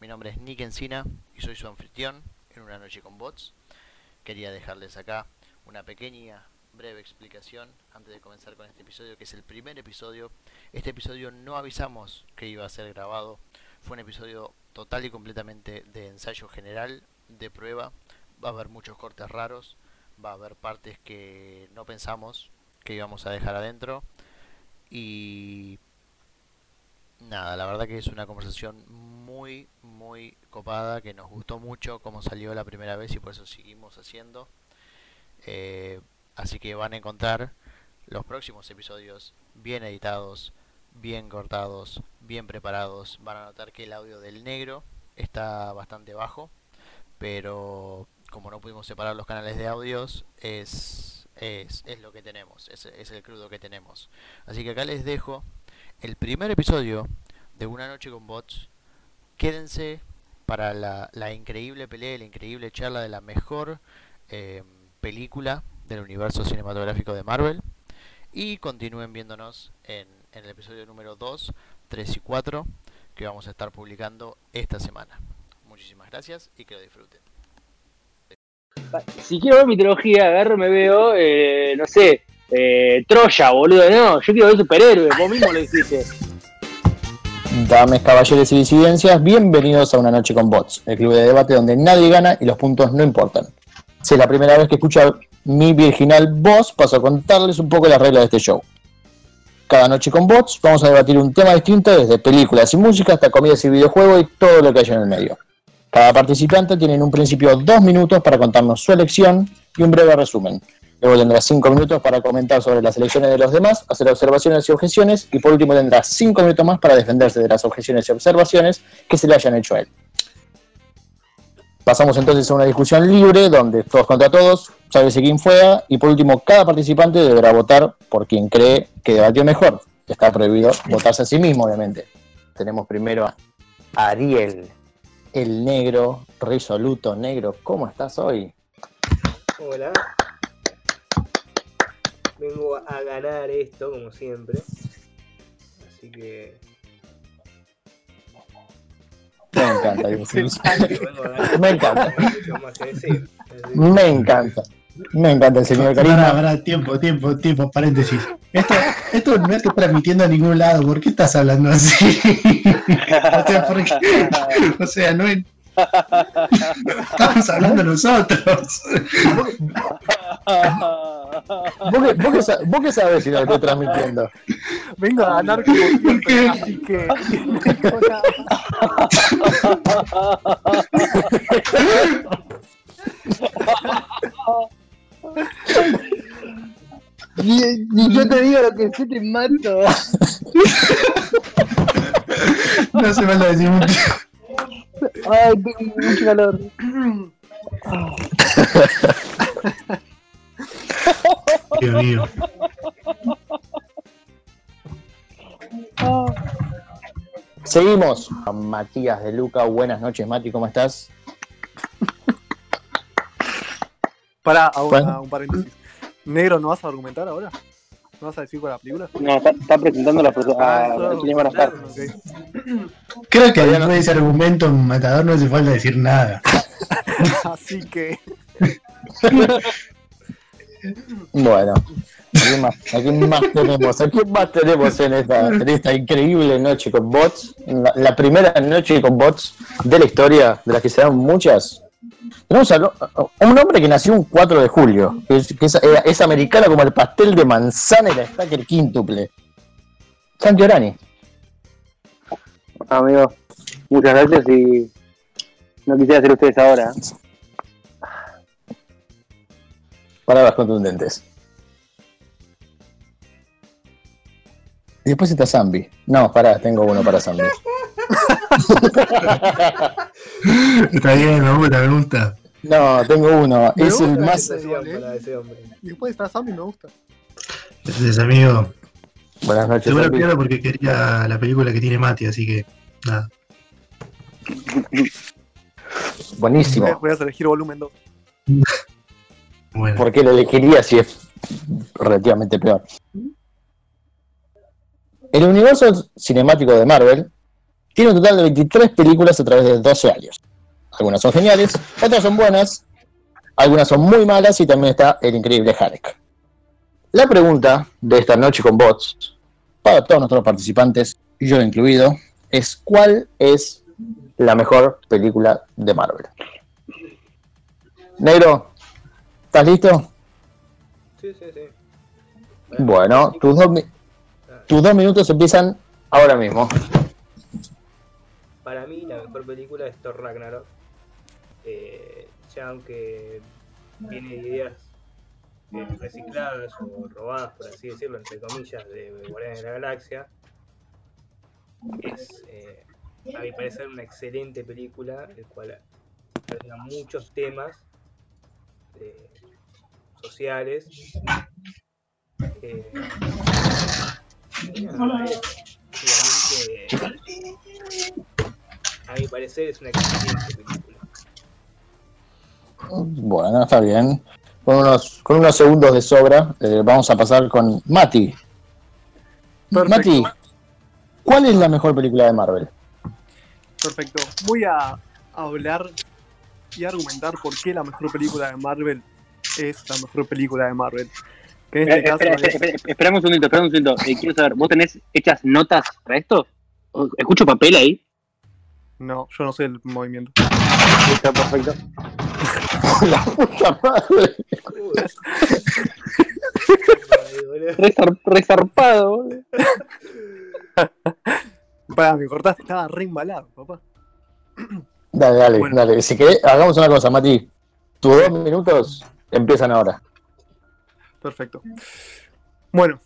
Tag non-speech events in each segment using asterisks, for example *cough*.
Mi nombre es Nick Encina y soy su anfitrión en una noche con bots. Quería dejarles acá una pequeña, breve explicación antes de comenzar con este episodio, que es el primer episodio. Este episodio no avisamos que iba a ser grabado. Fue un episodio total y completamente de ensayo general, de prueba. Va a haber muchos cortes raros, va a haber partes que no pensamos que íbamos a dejar adentro. Y nada, la verdad que es una conversación muy, muy copada, que nos gustó mucho como salió la primera vez y por eso seguimos haciendo. Eh, así que van a encontrar los próximos episodios bien editados, bien cortados, bien preparados. Van a notar que el audio del negro está bastante bajo, pero como no pudimos separar los canales de audios, es, es, es lo que tenemos, es, es el crudo que tenemos. Así que acá les dejo el primer episodio de Una Noche con Bots. Quédense para la, increíble pelea, la increíble charla de la mejor eh, película del universo cinematográfico de Marvel. Y continúen viéndonos en, el episodio número 2, 3 y 4 que vamos a estar publicando esta semana. Muchísimas gracias y que lo disfruten. Si quiero ver mitología, agarro, me veo, eh, no sé, eh, Troya, boludo. No, yo quiero ver superhéroes, vos mismo lo dijiste. Dames, caballeros y disidencias, bienvenidos a Una Noche con Bots, el club de debate donde nadie gana y los puntos no importan. Si es la primera vez que escucha mi virginal voz, paso a contarles un poco las reglas de este show. Cada noche con bots vamos a debatir un tema distinto desde películas y música hasta comidas y videojuegos y todo lo que haya en el medio. Cada participante tiene en un principio dos minutos para contarnos su elección y un breve resumen. Luego tendrá cinco minutos para comentar sobre las elecciones de los demás, hacer observaciones y objeciones, y por último tendrá cinco minutos más para defenderse de las objeciones y observaciones que se le hayan hecho a él. Pasamos entonces a una discusión libre donde todos contra todos, sabe quién fue, y por último cada participante deberá votar por quien cree que debatió mejor. Está prohibido votarse a sí mismo, obviamente. Tenemos primero a Ariel, el negro, resoluto negro. ¿Cómo estás hoy? Hola. Vengo a ganar esto, como siempre. Así que. Me encanta. *laughs* Me encanta. Me encanta. Me encanta el señor Karina. pará, tiempo, tiempo, tiempo, paréntesis. Esto, esto no está transmitiendo a ningún lado, ¿por qué estás hablando así? *laughs* o sea, ¿por qué? O sea, no es... Estamos hablando nosotros. ¿Vos qué, vos qué vos qué sabés si lo estoy transmitiendo? Vengo a ganar como siempre, así que. *laughs* Ni, ni yo te digo lo que sé, te mato. No hace falta decir mucho. Ay, tengo mucho calor. Dios mío. Seguimos Matías de Luca. Buenas noches, Mati, ¿cómo estás? Para, a un, Bueno. a un paréntesis. Negro, ¿no vas a argumentar ahora? ¿No vas a decir con la película? No, está, está presentando la persona. Ah, a eso- quién van a estar. Ok. Creo que después de ese argumento en Matador no hace falta decir nada. *laughs* *laughs* Así que. Bueno, ¿a quién más, a quién más tenemos? ¿A quién más tenemos en esta, en esta increíble noche con bots? La, la primera noche con bots de la historia, de las que se dan muchas. Tenemos a, a un hombre que nació un 4 de julio, que es, que es, eh, es americano como el pastel de manzana y la Stacker quíntuple. Santi Orani. Amigo, muchas gracias y no quisiera ser ustedes ahora. Palabras contundentes. Y después está Zambi. No, pará, tengo uno para Zambi. *laughs* *laughs* Está bien, me gusta, me gusta. No, tengo uno. Me Es el más. ese. Sensación para ese hombre. Y después está Sammy, me gusta. Entonces, amigo, Buenas noches. seguro pierdo porque quería la película que tiene Mati, así que nada. Buenísimo. Voy a elegir volumen 2. *laughs* Bueno, ¿Por qué lo elegiría si es relativamente peor? El universo cinemático de Marvel tiene un total de 23 películas a través de 12 años. Algunas son geniales, otras son buenas, algunas son muy malas y también está el increíble Halleck. La pregunta de esta noche con bots, para todos nuestros participantes, yo incluido, es ¿cuál es la mejor película de Marvel? Negro, ¿estás listo? Sí, sí, sí. Bueno, tus dos, tus dos minutos empiezan ahora mismo. Para mí la mejor película es Thor Ragnarok. Eh, ya aunque tiene ideas eh, recicladas o robadas, por así decirlo, entre comillas, de Guardianes de la Galaxia, es, eh, a mi parecer, una excelente película, el cual trata muchos temas sociales y nada, es, obviamente, a mi parecer es una excelente película. Bueno, está bien. Con unos, con unos segundos de sobra, eh, vamos a pasar con Mati. Perfecto. Mati, ¿cuál es la mejor película de Marvel? Perfecto. Voy a hablar y argumentar por qué la mejor película de Marvel es la mejor película de Marvel. Que en Eh, este caso espera, es- espera, espera, esperame un segundito, esperame un segundito. Eh, quiero saber, ¿vos tenés hechas notas para esto? ¿O- ¿Escucho papel ahí? No, yo no sé el movimiento. Está perfecto. *laughs* la puta madre. Resarpado, boludo. Para, me cortaste, estaba re embalado, papá. Dale, dale, Bueno. dale. Si querés, hagamos una cosa, Mati. Tus dos minutos empiezan ahora. Perfecto. Bueno,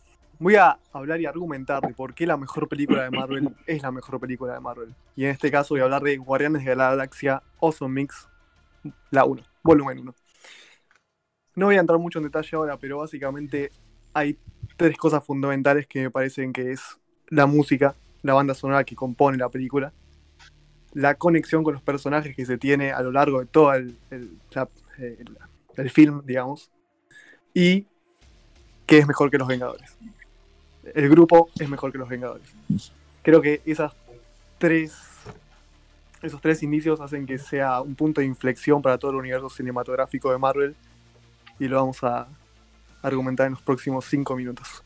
voy a hablar y argumentar de por qué la mejor película de Marvel es la mejor película de Marvel. Y en este caso voy a hablar de Guardianes de la Galaxia Awesome Mix, la 1, volumen 1. No voy a entrar mucho en detalle ahora, pero básicamente hay tres cosas fundamentales que me parecen que es la música, la banda sonora que compone la película, la conexión con los personajes que se tiene a lo largo de todo el, el- el film, digamos, y que es mejor que los Vengadores. El grupo es mejor que los Vengadores. Creo que esas tres, esos tres indicios hacen que sea un punto de inflexión para todo el universo cinematográfico de Marvel y lo vamos a argumentar en los próximos cinco minutos.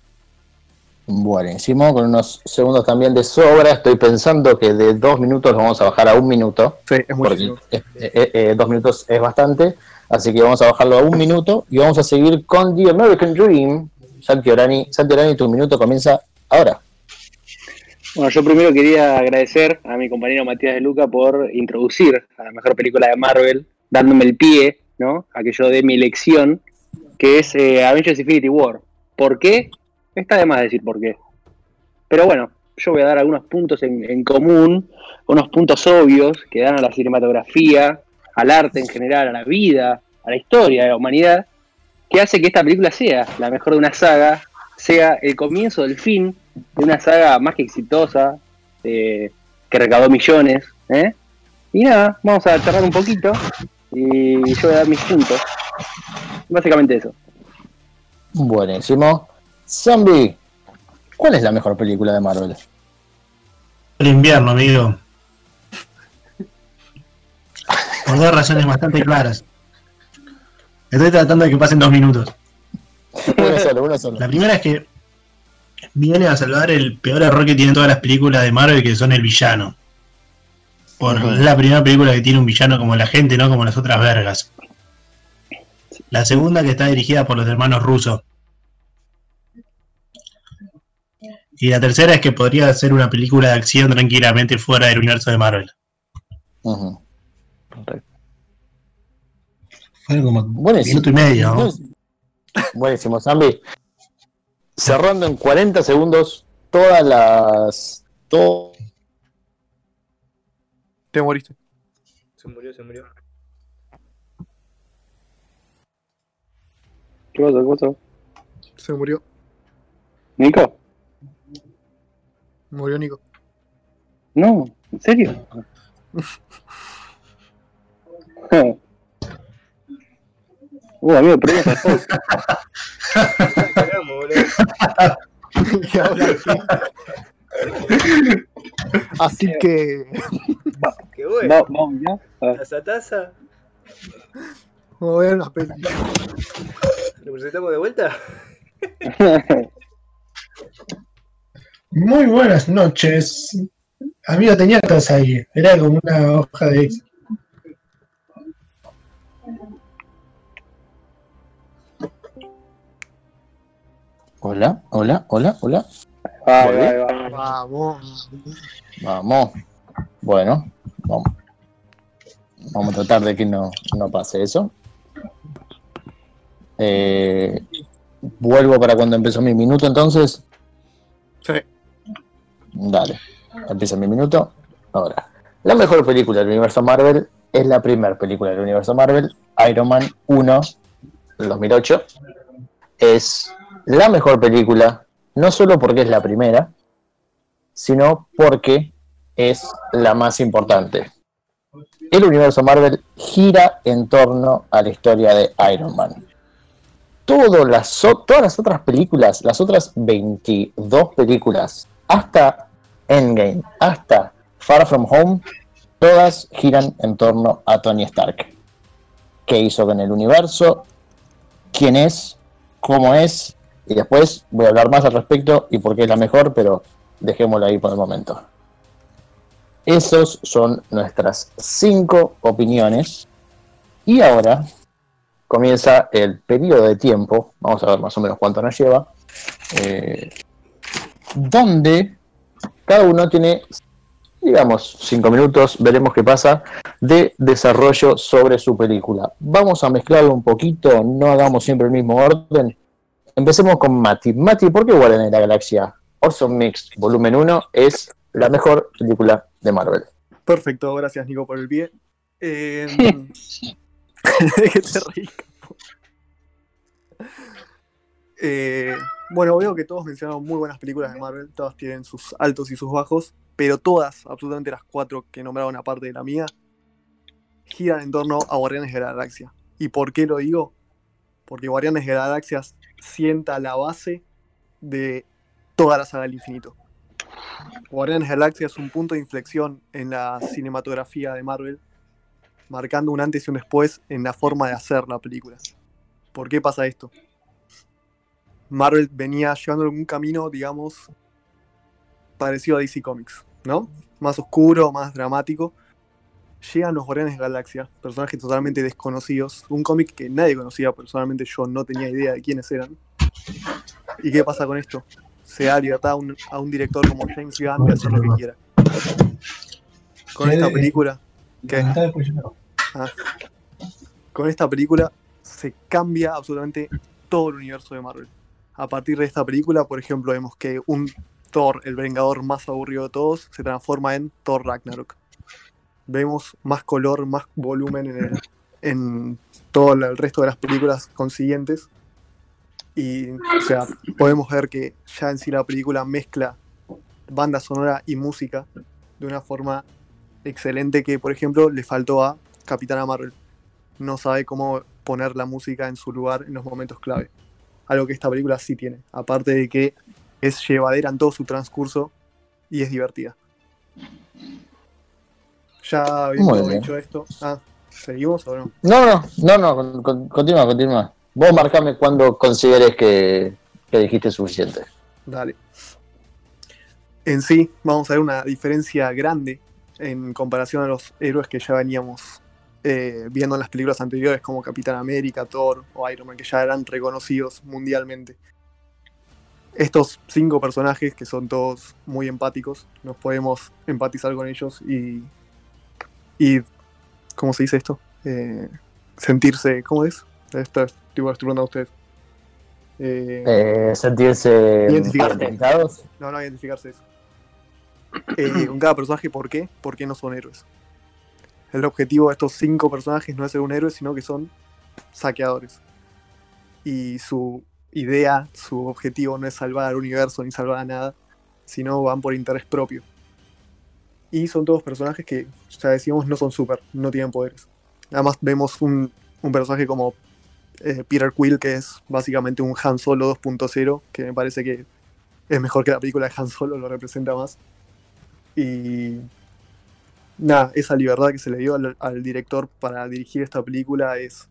Buenísimo, con unos segundos también de sobra. Estoy pensando que de dos minutos lo vamos a bajar a un minuto. Sí, es porque muchísimo. eh, eh, eh, dos minutos es bastante, así que vamos a bajarlo a un minuto y vamos a seguir con The American Dream. Santi Orani, Santi Orani, tu minuto comienza ahora. Bueno, yo primero quería agradecer a mi compañero Matías de Luca por introducir a la mejor película de Marvel, dándome el pie, ¿no? A que yo dé mi elección, que es eh, Avengers Infinity War. ¿Por qué? Está de más decir por qué. Pero bueno, yo voy a dar algunos puntos en, en común, unos puntos obvios que dan a la cinematografía, al arte en general, a la vida, a la historia de la humanidad, que hace que esta película sea la mejor de una saga, sea el comienzo del fin de una saga más que exitosa, eh, que recaudó millones. ¿eh? Y nada, vamos a charlar un poquito y yo voy a dar mis puntos. Básicamente eso. Buenísimo. Zombie, ¿cuál es la mejor película de Marvel? El invierno, amigo. Por dos razones bastante claras. Estoy tratando de que pasen dos minutos. *laughs* Uno solo, uno solo. La primera es que viene a salvar el peor error que tienen todas las películas de Marvel, que son el villano. Por, la primera película que tiene un villano como la gente, no como las otras vergas. La segunda que está dirigida por los hermanos rusos. Y la tercera es que podría ser una película de acción tranquilamente fuera del universo de Marvel. Ujú. Fue como Buenísimo. minuto y medio. ¿no? Buenísimo, Zambi. Cerrando en 40 segundos todas las. todo- Te moriste. Se murió, se murió. ¿Qué pasó? ¿Qué pasó? Se murió. ¿Nico? Murió Nico. No, ¿en serio? *laughs* uh, amigo, ¿qué? *laughs* Así que Qué bueno. Va- Vamos ya. Taza, taza. vamos a ver una peli. ¿Lo presentamos de vuelta? Muy buenas noches. Amigo, tenía taza ahí. Era como una hoja de. Hola, hola, hola, hola. Ahí Volví. va, ahí va. Vamos. Vamos. Bueno, vamos. Vamos a tratar de que no, no pase eso. Eh, vuelvo para cuando empezó mi minuto entonces. Sí. Dale. Empieza mi minuto. Ahora. La mejor película del universo Marvel es la primera película del universo Marvel, Iron Man 1, del 2008. Es la mejor película, no solo porque es la primera, sino porque es la más importante. El universo Marvel gira en torno a la historia de Iron Man. Todas las, todas las otras películas, las otras 22 películas, hasta Endgame, hasta Far From Home, todas giran en torno a Tony Stark. ¿Qué hizo con el universo? ¿Quién es? ¿Cómo es? Y después voy a hablar más al respecto y por qué es la mejor, pero dejémoslo ahí por el momento. Esos son nuestras cinco opiniones. Y ahora comienza el periodo de tiempo, vamos a ver más o menos cuánto nos lleva, eh, donde cada uno tiene, digamos, cinco minutos, veremos qué pasa, de desarrollo sobre su película. Vamos a mezclarlo un poquito, no hagamos siempre el mismo orden. Empecemos con Mati. Mati, ¿por qué Guardianes de la Galaxia Orson Mix Volumen 1 es la mejor película de Marvel? Perfecto, gracias Nico por el pie. *laughs* *laughs* Eh, que te. Eh, bueno, veo que todos mencionaron muy buenas películas de Marvel, todas tienen sus altos y sus bajos, pero todas, absolutamente las cuatro que nombraron aparte de la mía, giran en torno a Guardianes de la Galaxia. ¿Y por qué lo digo? Porque Guardianes de la Galaxia sienta la base de toda la saga del infinito. Guardianes de la Galaxia es un punto de inflexión en la cinematografía de Marvel, marcando un antes y un después en la forma de hacer la película. ¿Por qué pasa esto? Marvel venía llevando un camino, digamos, parecido a DC Comics, ¿no? Más oscuro, más dramático. Llegan los Guardianes Galaxia, personajes totalmente desconocidos, un cómic que nadie conocía, personalmente yo no tenía idea de quiénes eran. ¿Y qué pasa con esto? Se da libertad a un, a un director como James Gunn de hacer lo que quiera. Con esta película, ¿qué? Ah. Con esta película se cambia absolutamente todo el universo de Marvel. A partir de esta película, por ejemplo, vemos que un Thor, el vengador más aburrido de todos, se transforma en Thor Ragnarok. Vemos más color, más volumen en, el- en todo el resto de las películas consiguientes. Y, o sea, podemos ver que ya en sí la película mezcla banda sonora y música de una forma excelente que, por ejemplo, le faltó a Capitana Marvel. No sabe cómo poner la música en su lugar en los momentos clave. Algo que esta película sí tiene. Aparte de que es llevadera en todo su transcurso y es divertida. Ya habiendo dicho esto. Ah, ¿seguimos o no? No, no, no, no, con- con- continúa, continúa. Vos marcame cuando consideres que, que dijiste suficiente. Dale. En sí, vamos a ver una diferencia grande en comparación a los héroes que ya veníamos eh, viendo en las películas anteriores, como Capitán América, Thor o Iron Man, que ya eran reconocidos mundialmente. Estos cinco personajes, que son todos muy empáticos, nos podemos empatizar con ellos y. y ¿Cómo se dice esto? Eh, sentirse. ¿Cómo es? Esto es, tipo, estoy preguntando a ustedes. Eh, Eh, sentirse Identificarse. identificados. no, no identificarse eso. Eh, con cada personaje, ¿por qué? Porque no son héroes. El objetivo de estos cinco personajes no es ser un héroe, sino que son saqueadores. Y su idea, su objetivo no es salvar al universo ni salvar a nada, sino van por interés propio. Y son todos personajes que, ya decíamos, no son super, no tienen poderes. Además vemos un, un personaje como eh, Peter Quill, que es básicamente un Han Solo 2.0, que me parece que es mejor que la película de Han Solo, lo representa más. Y nada, esa libertad que se le dio al, al director para dirigir esta película es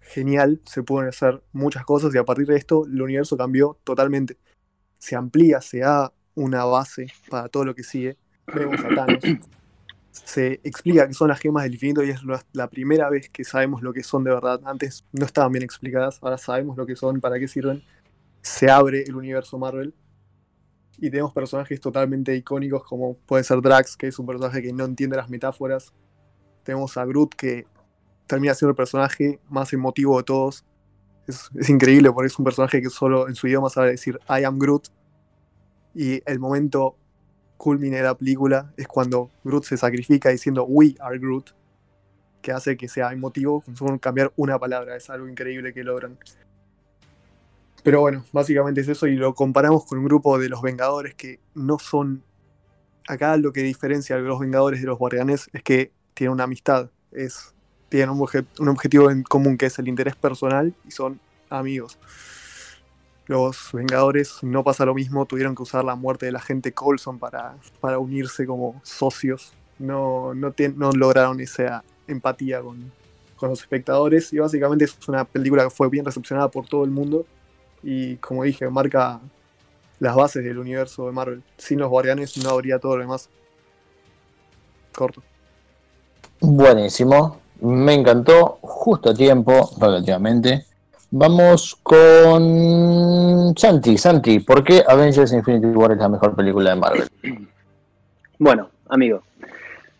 genial. Se pueden hacer muchas cosas y a partir de esto el universo cambió totalmente. Se amplía, se da una base para todo lo que sigue. Vemos a Thanos. Se explica que son las gemas del infinito y es la- primera vez que sabemos lo que son de verdad. Antes no estaban bien explicadas, ahora sabemos lo que son, para qué sirven. Se abre el universo Marvel y tenemos personajes totalmente icónicos como puede ser Drax, que es un personaje que no entiende las metáforas. Tenemos a Groot, que termina siendo el personaje más emotivo de todos. Es increíble porque es un personaje que solo en su idioma sabe decir I am Groot. Y el momento culmine la película es cuando Groot se sacrifica diciendo We are Groot, que hace que sea emotivo con cambiar una palabra. Es algo increíble que logran. Pero bueno, básicamente es eso y lo comparamos con un grupo de los Vengadores que no son... Acá lo que diferencia a los Vengadores de los Guardianes es que tienen una amistad, es, tienen un, obje- un objetivo en común que es el interés personal y son amigos. Los Vengadores no pasa lo mismo, tuvieron que usar la muerte del agente Coulson para, para unirse como socios. No, no, tien- no lograron esa empatía con, con los espectadores y básicamente es una película que fue bien recepcionada por todo el mundo y como dije, marca las bases del universo de Marvel. Sin los guardianes no habría todo lo demás. Corto. Buenísimo, me encantó, justo a tiempo, relativamente. Vamos con Santi. Santi, ¿por qué Avengers Infinity War es la mejor película de Marvel? *clears throat* Bueno, amigo.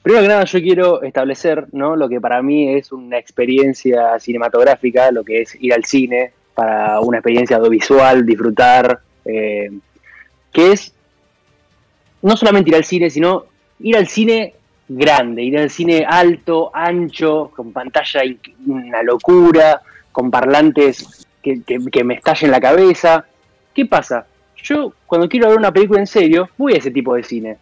Primero que nada, yo quiero establecer ¿no? lo que para mí es una experiencia cinematográfica, lo que es ir al cine para una experiencia audiovisual, disfrutar, eh, que es no solamente ir al cine, sino ir al cine grande, ir al cine alto, ancho, con pantalla una locura, con parlantes que, me estallen la cabeza. ¿Qué pasa? Yo cuando quiero ver una película en serio, voy a ese tipo de cine.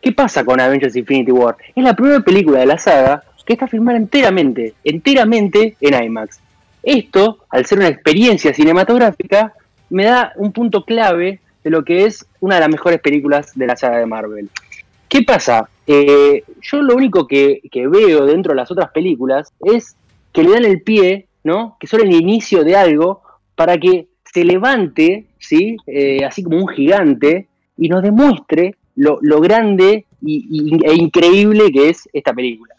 ¿Qué pasa con Avengers Infinity War? Es la primera película de la saga que está filmada enteramente, enteramente en IMAX. Esto, al ser una experiencia cinematográfica, me da un punto clave de lo que es una de las mejores películas de la saga de Marvel. ¿Qué pasa? Eh, yo lo único que veo dentro de las otras películas es que le dan el pie, ¿no? Que son el inicio de algo para que se levante, ¿sí? Eh, así como un gigante y nos demuestre lo, lo grande y, e increíble que es esta película.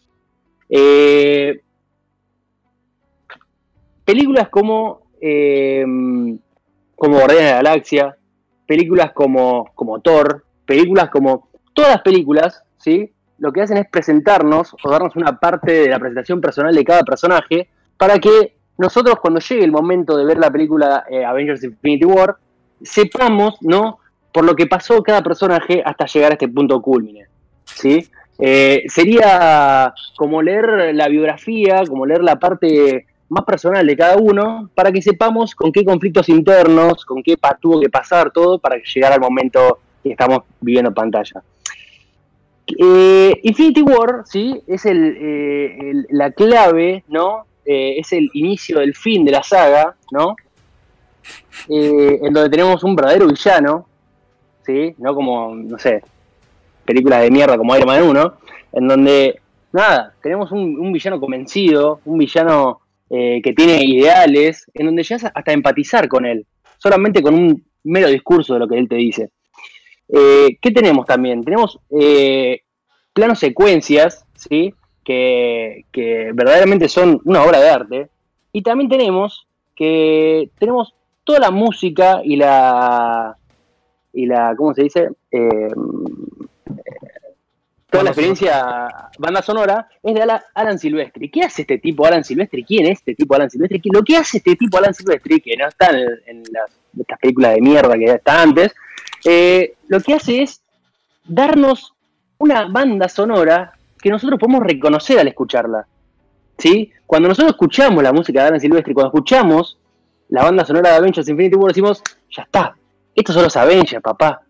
Eh, películas como, eh, como Guardianes de la Galaxia, películas como, como Thor, películas como todas las películas, ¿sí? Lo que hacen es presentarnos o darnos una parte de la presentación personal de cada personaje para que nosotros cuando llegue el momento de ver la película eh, Avengers Infinity War, sepamos, ¿no? Por lo que pasó cada personaje hasta llegar a este punto culmine, ¿sí? Eh, sería como leer la biografía, como leer la parte más personal de cada uno, para que sepamos con qué conflictos internos, con qué tuvo que pasar todo para llegar al momento que estamos viviendo en pantalla. Eh, Infinity War, ¿sí? Es el, eh, el- la clave, ¿no? Eh, es el inicio del fin de la saga, ¿no? Eh, en donde tenemos un verdadero villano, ¿sí? No como, no sé, películas de mierda como Iron Man 1, en donde, nada, tenemos un, villano convencido, un villano eh, que tiene ideales, en donde llegas hasta empatizar con él, solamente con un mero discurso de lo que él te dice. ¿Qué tenemos también? Tenemos planos secuencias, ¿sí? Que, que verdaderamente son una obra de arte. Y también tenemos que tenemos toda la música y la y la ¿cómo se dice? Eh, toda la experiencia banda sonora es de Ala- Alan Silvestri. ¿Qué hace este tipo Alan Silvestri? ¿Quién es este tipo Alan Silvestri? ¿Qué- Lo que hace este tipo Alan Silvestri, que no está en, en las, estas películas de mierda que está antes, eh, lo que hace es darnos una banda sonora que nosotros podemos reconocer al escucharla. ¿Sí? Cuando nosotros escuchamos la música de Alan Silvestri, cuando escuchamos la banda sonora de Avengers Infinity War, decimos, ya está, estos son los Avengers, papá.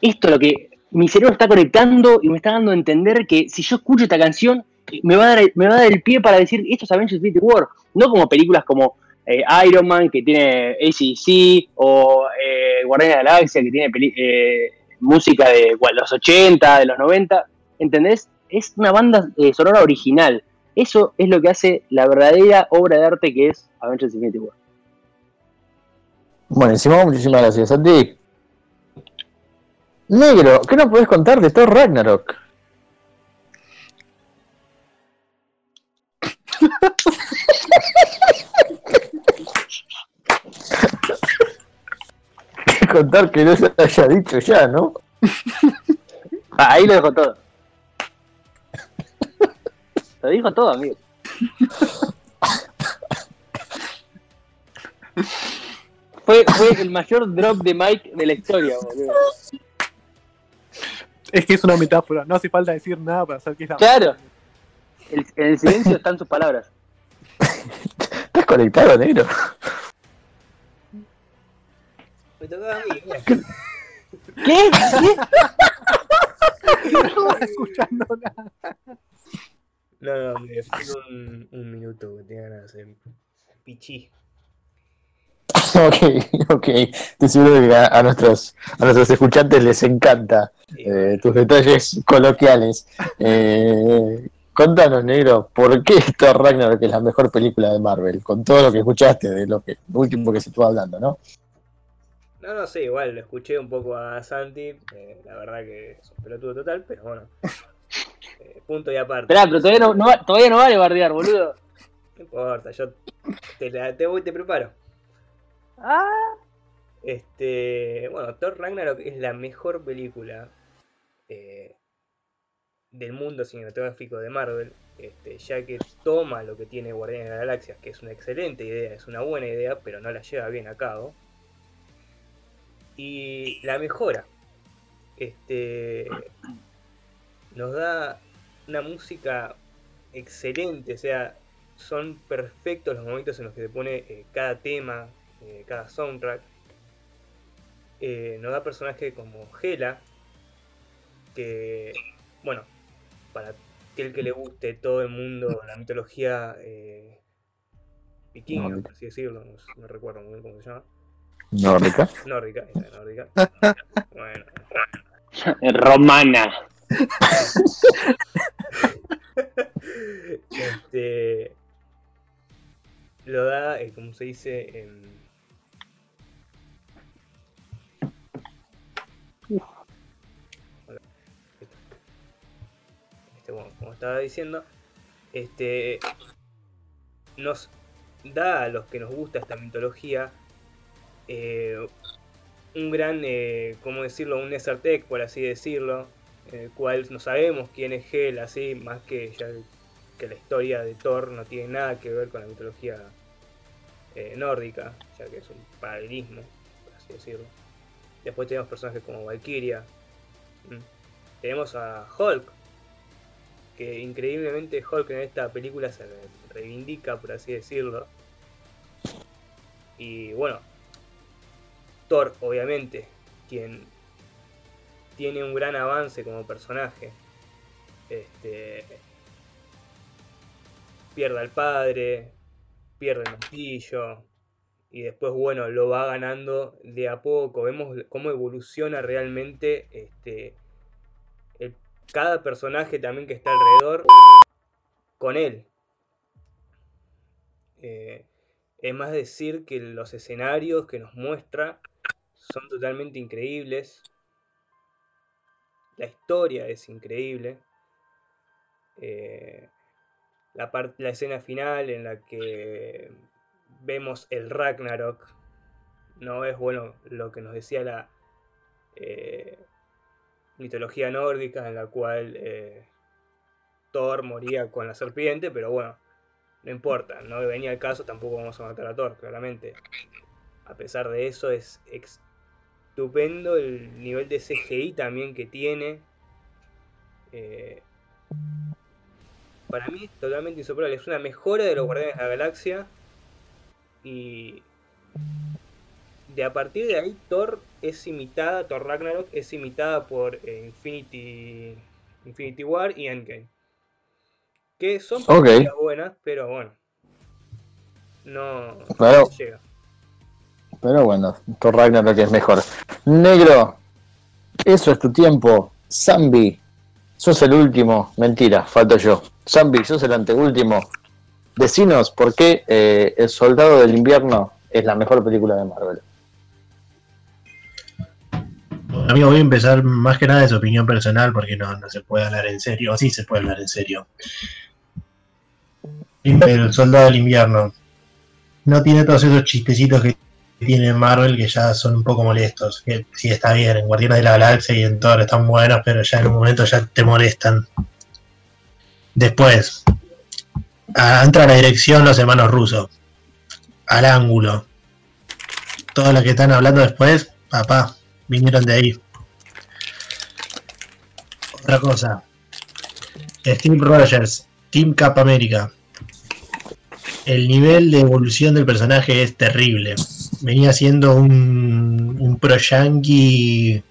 Esto es lo que mi cerebro está conectando y me está dando a entender que si yo escucho esta canción, me va a dar, me va a dar el pie para decir, esto es Avengers Infinity War. No como películas como eh, Iron Man, que tiene ACC, o eh, Guardianes de la Galaxia, que tiene eh, música de los 80, de los 90, ¿entendés? Es una banda eh, sonora original. Eso es lo que hace la verdadera obra de arte que es Avengers Infinity War. Buenísimo, muchísimas gracias, Santi. Negro, ¿qué nos podés contar de Thor Ragnarok? *laughs* ¿Qué contar que no se haya dicho ya, ¿no? Ah, ahí lo dejo todo. Lo dijo todo, amigo. Fue, fue el mayor drop de Mike de la historia, boludo. Es que es una metáfora, no hace falta decir nada para saber que es la Claro. El- en el silencio están sus palabras. ¿Estás conectado, negro? Me tocaba a mí. mira. ¿Qué? ¿Qué? *laughs* No estaba escuchando nada. No, no, me fui un, un minuto que tenía ganas de hacer pichí. Ok, *laughs* ok. Estoy seguro que a, a nuestros, a nuestros escuchantes les encanta eh, tus detalles coloquiales. Eh, contanos, negro, ¿por qué Thor Ragnarok es la mejor película de Marvel? Con todo lo que escuchaste de lo que lo último que se estuvo hablando, ¿no? No, no sé, igual lo escuché un poco a Santi. eh, la verdad que es un pelotudo total, pero bueno. Punto y aparte. Esperá, pero todavía no, todavía no vale bardear, boludo. *laughs* No importa, yo te, la- te voy te preparo. Ah. Este, bueno, Thor Ragnarok es la mejor película eh, del mundo cinematográfico de Marvel, este, ya que toma lo que tiene Guardianes de la Galaxia, que es una excelente idea, es una buena idea, pero no la lleva bien a cabo, y la mejora. Este, nos da una música excelente, o sea, son perfectos los momentos en los que se pone eh, cada tema, eh, cada soundtrack. Eh, nos da personajes como Hela, que, bueno, para aquel que le guste todo el mundo, la mitología eh, vikinga, Nórdica. por así decirlo, no, no recuerdo muy bien cómo se llama. Nórdica. Nórdica, nórdica. *laughs* Bueno, Romana. Este lo da, eh, como se dice, en. Este, bueno, como estaba diciendo, este nos da a los que nos gusta esta mitología eh, un gran, eh, ¿cómo decirlo? Un Nesertec, por así decirlo, el cual no sabemos quién es Hel, así, más que ya que la historia de Thor no tiene nada que ver con la mitología eh, nórdica, ya que es un paralelismo, por así decirlo. Después tenemos personajes como Valkyria. ¿m? Tenemos a Hulk, que increíblemente Hulk en esta película se reivindica, por así decirlo. Y bueno, Thor, obviamente, quien tiene un gran avance como personaje. Este pierde al padre, pierde el martillo y después bueno, lo va ganando de a poco. Vemos cómo evoluciona realmente este cada personaje también que está alrededor con él. Eh, es más decir que los escenarios que nos muestra son totalmente increíbles. La historia es increíble. Eh, la, la escena final en la que vemos el Ragnarok. No es bueno lo que nos decía la eh, mitología nórdica en la cual eh, Thor moría con la serpiente, pero bueno, no importa, no venía el caso, tampoco vamos a matar a Thor, claramente. A pesar de eso, es estupendo el nivel de CGI también que tiene. Eh, para mí es totalmente insoportable. Es una mejora de los Guardianes de la Galaxia. Y de a partir de ahí, Thor es imitada, Thor Ragnarok es imitada por eh, Infinity, Infinity War y Endgame. Que son Ok. películas buenas, pero bueno. No, llega. Pero bueno, Thor Ragnarok es mejor. Negro, Eso es tu tiempo. Zambi, sos el último. Mentira, falto yo. Zambi, sos el anteúltimo. Decinos por qué eh, El Soldado del Invierno es la mejor película de Marvel. Amigo, voy a empezar más que nada de su opinión personal porque no, no se puede hablar en serio, o sí se puede hablar en serio. El Soldado del Invierno no tiene todos esos chistecitos que tiene Marvel que ya son un poco molestos. Que sí está bien, en Guardianes de la Galaxia y en Thor están buenos, pero ya en un momento ya te molestan. Después, entra a la dirección los hermanos rusos. Al ángulo. Todos los que están hablando después, papá, vinieron de ahí. Otra cosa. Steve Rogers, Team Cap América. El nivel de evolución del personaje es terrible. Venía siendo un, un pro yankee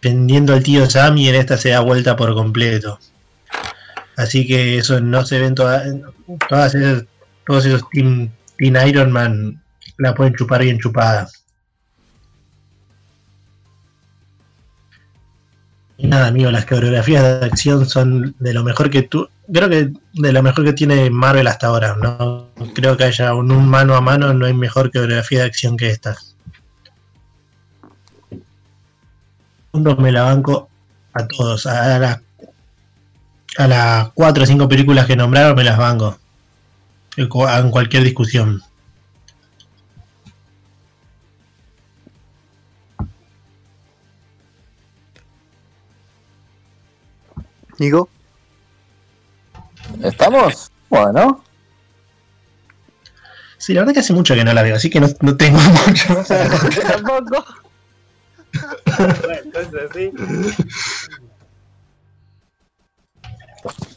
pendiendo al tío Sam y en esta se da vuelta por completo. Así que eso no se ven todas, todas esas, todos esos Team, Team Iron Man la pueden chupar bien chupada. Y nada, amigo, las coreografías de acción son de lo mejor que tú. Creo que de lo mejor que tiene Marvel hasta ahora. No creo que haya un, un mano a mano, no hay mejor coreografía de acción que esta. Me la banco a todos. A las a las cuatro o cinco películas que nombraron me las banco. En cu- en cualquier discusión. Nico, ¿Estamos? Bueno, Sí, la verdad que hace mucho que no la veo, así que no, no tengo *laughs* mucho más *laughs* tampoco. Bueno, entonces sí.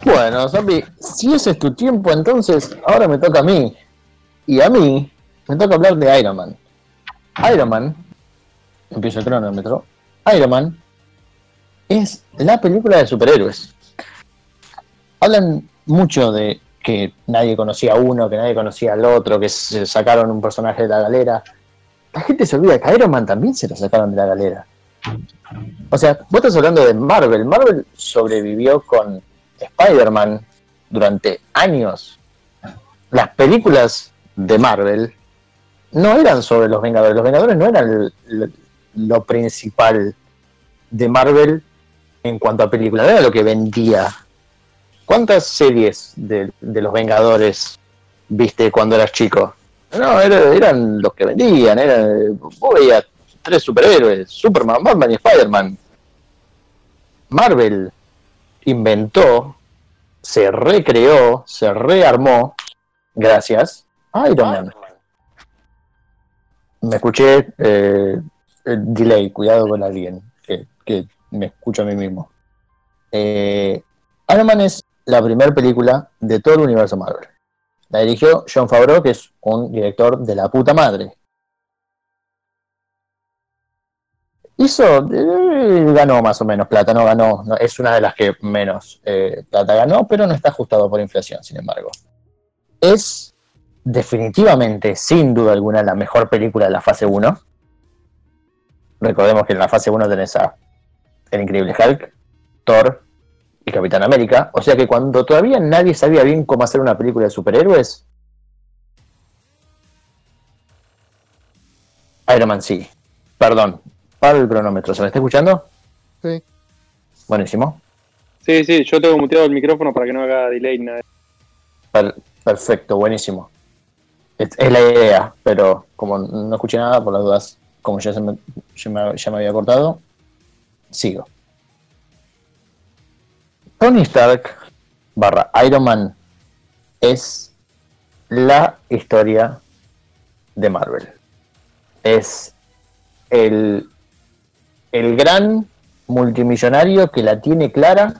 Bueno, Zambi, si ese es tu tiempo, entonces ahora me toca a mí. Y a mí me toca hablar de Iron Man. Iron Man, empiezo el cronómetro. Iron Man es la película de superhéroes. Hablan mucho de que nadie conocía a uno, que nadie conocía al otro, que se sacaron un personaje de la galera. La gente se olvida que Iron Man también se lo sacaron de la galera. O sea, vos estás hablando de Marvel. Marvel sobrevivió con Spider-Man durante años. Las películas de Marvel no eran sobre los Vengadores. Los Vengadores no eran lo principal de Marvel en cuanto a películas. No era lo que vendía. ¿Cuántas series de, los Vengadores viste cuando eras chico? No, era- eran los que vendían. Eran, vos veías tres superhéroes, Superman, Batman y Spider-Man. Marvel inventó, se recreó, se rearmó, gracias Iron Man. Me escuché eh, el delay, cuidado con alguien, que, que me escucho a mí mismo. Eh, Iron Man es la primera película de todo el universo Marvel. La dirigió John Favreau, que es un director de la puta madre. Hizo, eh, ganó más o menos plata, no ganó, es una de las que menos eh, plata ganó, pero no está ajustado por inflación, sin embargo. Es definitivamente, sin duda alguna, la mejor película de la fase 1. Recordemos que en la fase 1 tenés a El Increíble Hulk, Thor y Capitán América, o sea que cuando todavía nadie sabía bien cómo hacer una película de superhéroes, Iron Man sí. Perdón, para el cronómetro, ¿se me está escuchando? Sí. Buenísimo. Sí, sí, yo tengo muteado el micrófono para que no haga delay ni nada. Per- perfecto, buenísimo. Es, es la idea, pero como no escuché nada, por las dudas, como ya, se me, ya, me, ya me había cortado, sigo. Tony Stark barra Iron Man es la historia de Marvel. Es el, el gran multimillonario que la tiene clara,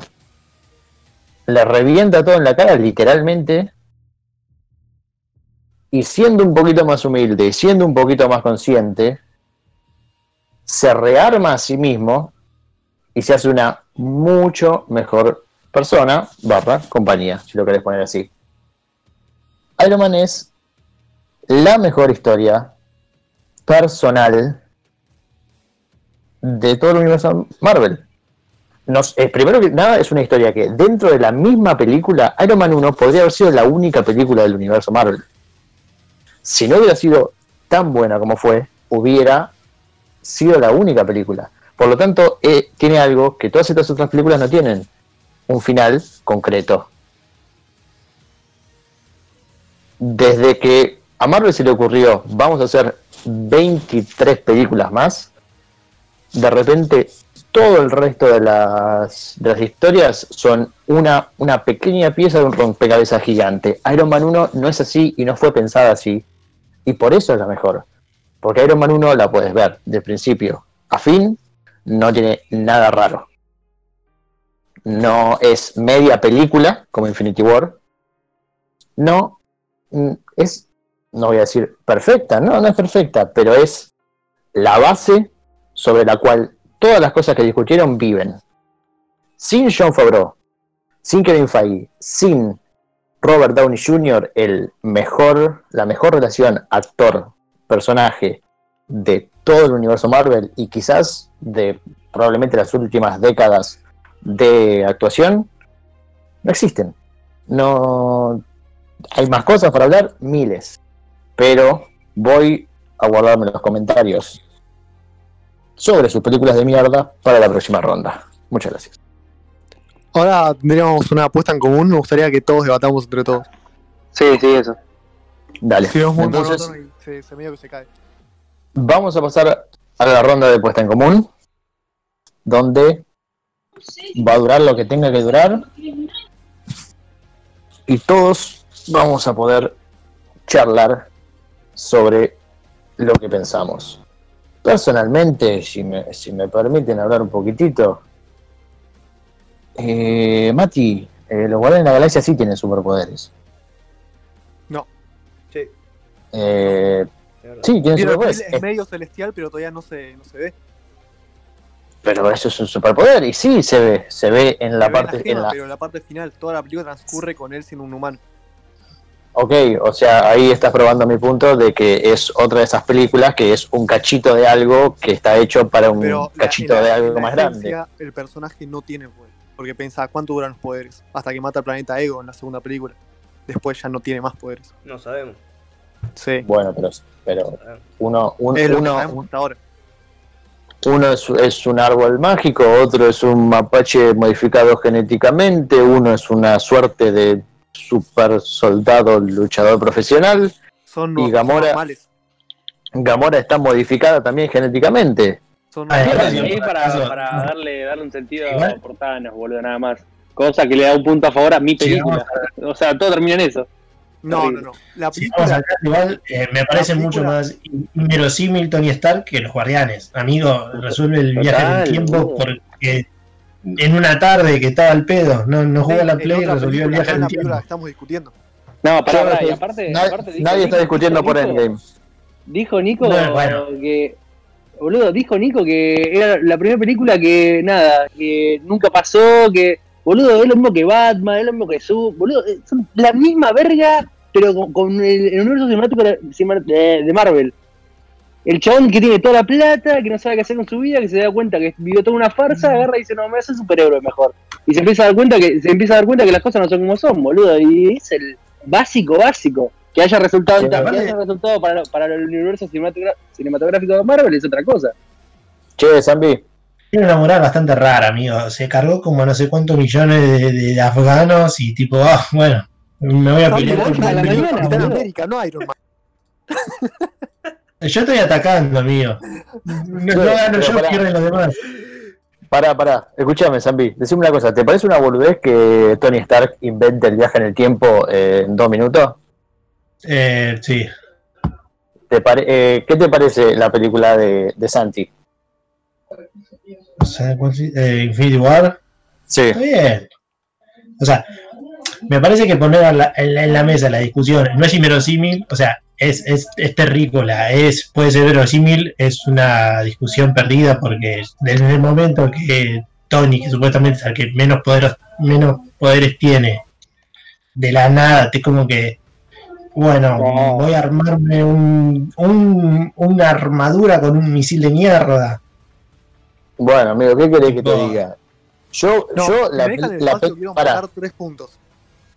le revienta todo en la cara, literalmente, y siendo un poquito más humilde y siendo un poquito más consciente, se rearma a sí mismo y se hace una mucho mejor persona, barra, compañía, si lo querés poner así. Iron Man es la mejor historia personal de todo el universo Marvel. Primero que nada, es una historia que dentro de la misma película, Iron Man 1 podría haber sido la única película del universo Marvel. Si no hubiera sido tan buena como fue, hubiera sido la única película. Por lo tanto, eh, tiene algo que todas estas otras películas no tienen, un final concreto. Desde que a Marvel se le ocurrió, vamos a hacer 23 películas más, de repente todo el resto de las, de las historias son una, una pequeña pieza de un rompecabezas gigante. Iron Man 1 no es así y no fue pensada así. Y por eso es la mejor. Porque Iron Man 1 la puedes ver de principio a fin, no tiene nada raro. No es media película como Infinity War. No mm, es, no voy a decir perfecta, no, no es perfecta, pero es la base sobre la cual todas las cosas que discutieron viven. Sin John Favreau, sin Kevin Feige, sin Robert Downey Jr., el mejor, la mejor relación actor-personaje de todo el universo Marvel y quizás de probablemente las últimas décadas de actuación, no existen. No hay más cosas para hablar, miles. Pero voy a guardarme los comentarios sobre sus películas de mierda para la próxima ronda. Muchas gracias. Ahora tendríamos una apuesta en común. Me gustaría que todos debatamos entre todos. Sí, sí, eso. Dale. Si no es muy Entonces, monótono y se, se medio que se cae. vamos a pasar a la ronda de puesta en común, donde va a durar lo que tenga que durar y todos vamos a poder charlar sobre lo que pensamos. Personalmente, si me, si me permiten hablar un poquitito, eh, Mati, eh, los Guardianes de la Galaxia sí tienen superpoderes. Sí, Eh, sí, tienen superpoderes. es medio celestial, pero todavía no se, no se ve. Pero eso es un superpoder y sí se ve, se ve en la Se ve parte, gema, en la, Pero la parte final, toda la película transcurre con él siendo un humano. Ok, o sea, ahí estás probando mi punto de que es otra de esas películas que es un cachito de algo que está hecho para un Pero la- cachito en la- de en algo la más grande. El personaje no tiene poder. Porque pensaba cuánto duran los poderes. Hasta que mata al planeta Ego en la segunda película. Después ya no tiene más poderes. No sabemos. Sí. Bueno, pero, pero uno, un- es lo que uno, hasta ahora. Uno es, es un árbol mágico, otro es un mapache modificado genéticamente, uno es una suerte de super soldado luchador profesional. Son, Y Gamora- normales. Gamora está modificada también genéticamente. Son Ah, para, para darle, darle un sentido Igual- por Thanos, boludo, nada más. Cosa que le da un punto a favor a mi película. O sea, todo termina en eso. No, no, no. La Si vamos a película, hablar igual, eh, me parece mucho película- más inverosímil Tony Stark que los guardianes. Amigo, resuelve el viaje Total, del tiempo porque en una tarde que estaba al pedo, no, no jugó a la en play y resolvió el película, viaje en película tiempo. estamos discutiendo. No, pará, pará, no y aparte, nadie, aparte dijo- nadie está dijo- discutiendo por dijo- Endgame. Dijo Nico No, bueno. que. Boludo, dijo Nico que era la primera película que nada, que nunca pasó, que. Boludo, es lo mismo que Batman, es lo mismo que Su. Boludo, eh, son la misma verga, pero con, con el, el universo cinemático de, Marvel. El chabón que tiene toda la plata, que no sabe qué hacer con su vida, que se da cuenta que vivió toda una farsa, agarra y dice, no, me hacer superhéroe mejor. Y se empieza a dar cuenta que, se empieza a dar cuenta que las cosas no son como son, boludo. Y es el básico, básico. Que haya resultado, Sí, que aparte- haya resultado para, para el universo cinematográfico de Marvel es otra cosa. Che, Zambi, Tiene una moral bastante rara, amigo. Se cargó como no sé cuántos millones de, de afganos y tipo, ah, bueno, me voy a pelear Capitán. América, no Iron Man. Yo estoy atacando, amigo. No, no gano yo, pará. pierden los demás. pará, pará, escúchame, Zambi, decime una cosa, ¿te parece una boludez que Tony Stark invente el viaje en el tiempo eh, en dos minutos? Eh, sí. ¿Te pare- eh, ¿Qué te parece la película de, de Santi? Eh, Infinity War. Sí. Está bien. O sea, me parece que poner la- en, la, en la mesa la discusión no es inverosímil, o sea, es, es, es terrícola, es, puede ser verosímil, es una discusión perdida porque desde el momento que Tony, que supuestamente es el que menos poderes, menos poderes tiene, de la nada, te como que, bueno, No. voy a armarme un, un- una armadura con un misil de mierda. Bueno, amigo, ¿qué querés que te No. diga? Yo, No, yo la, la quiero tres puntos.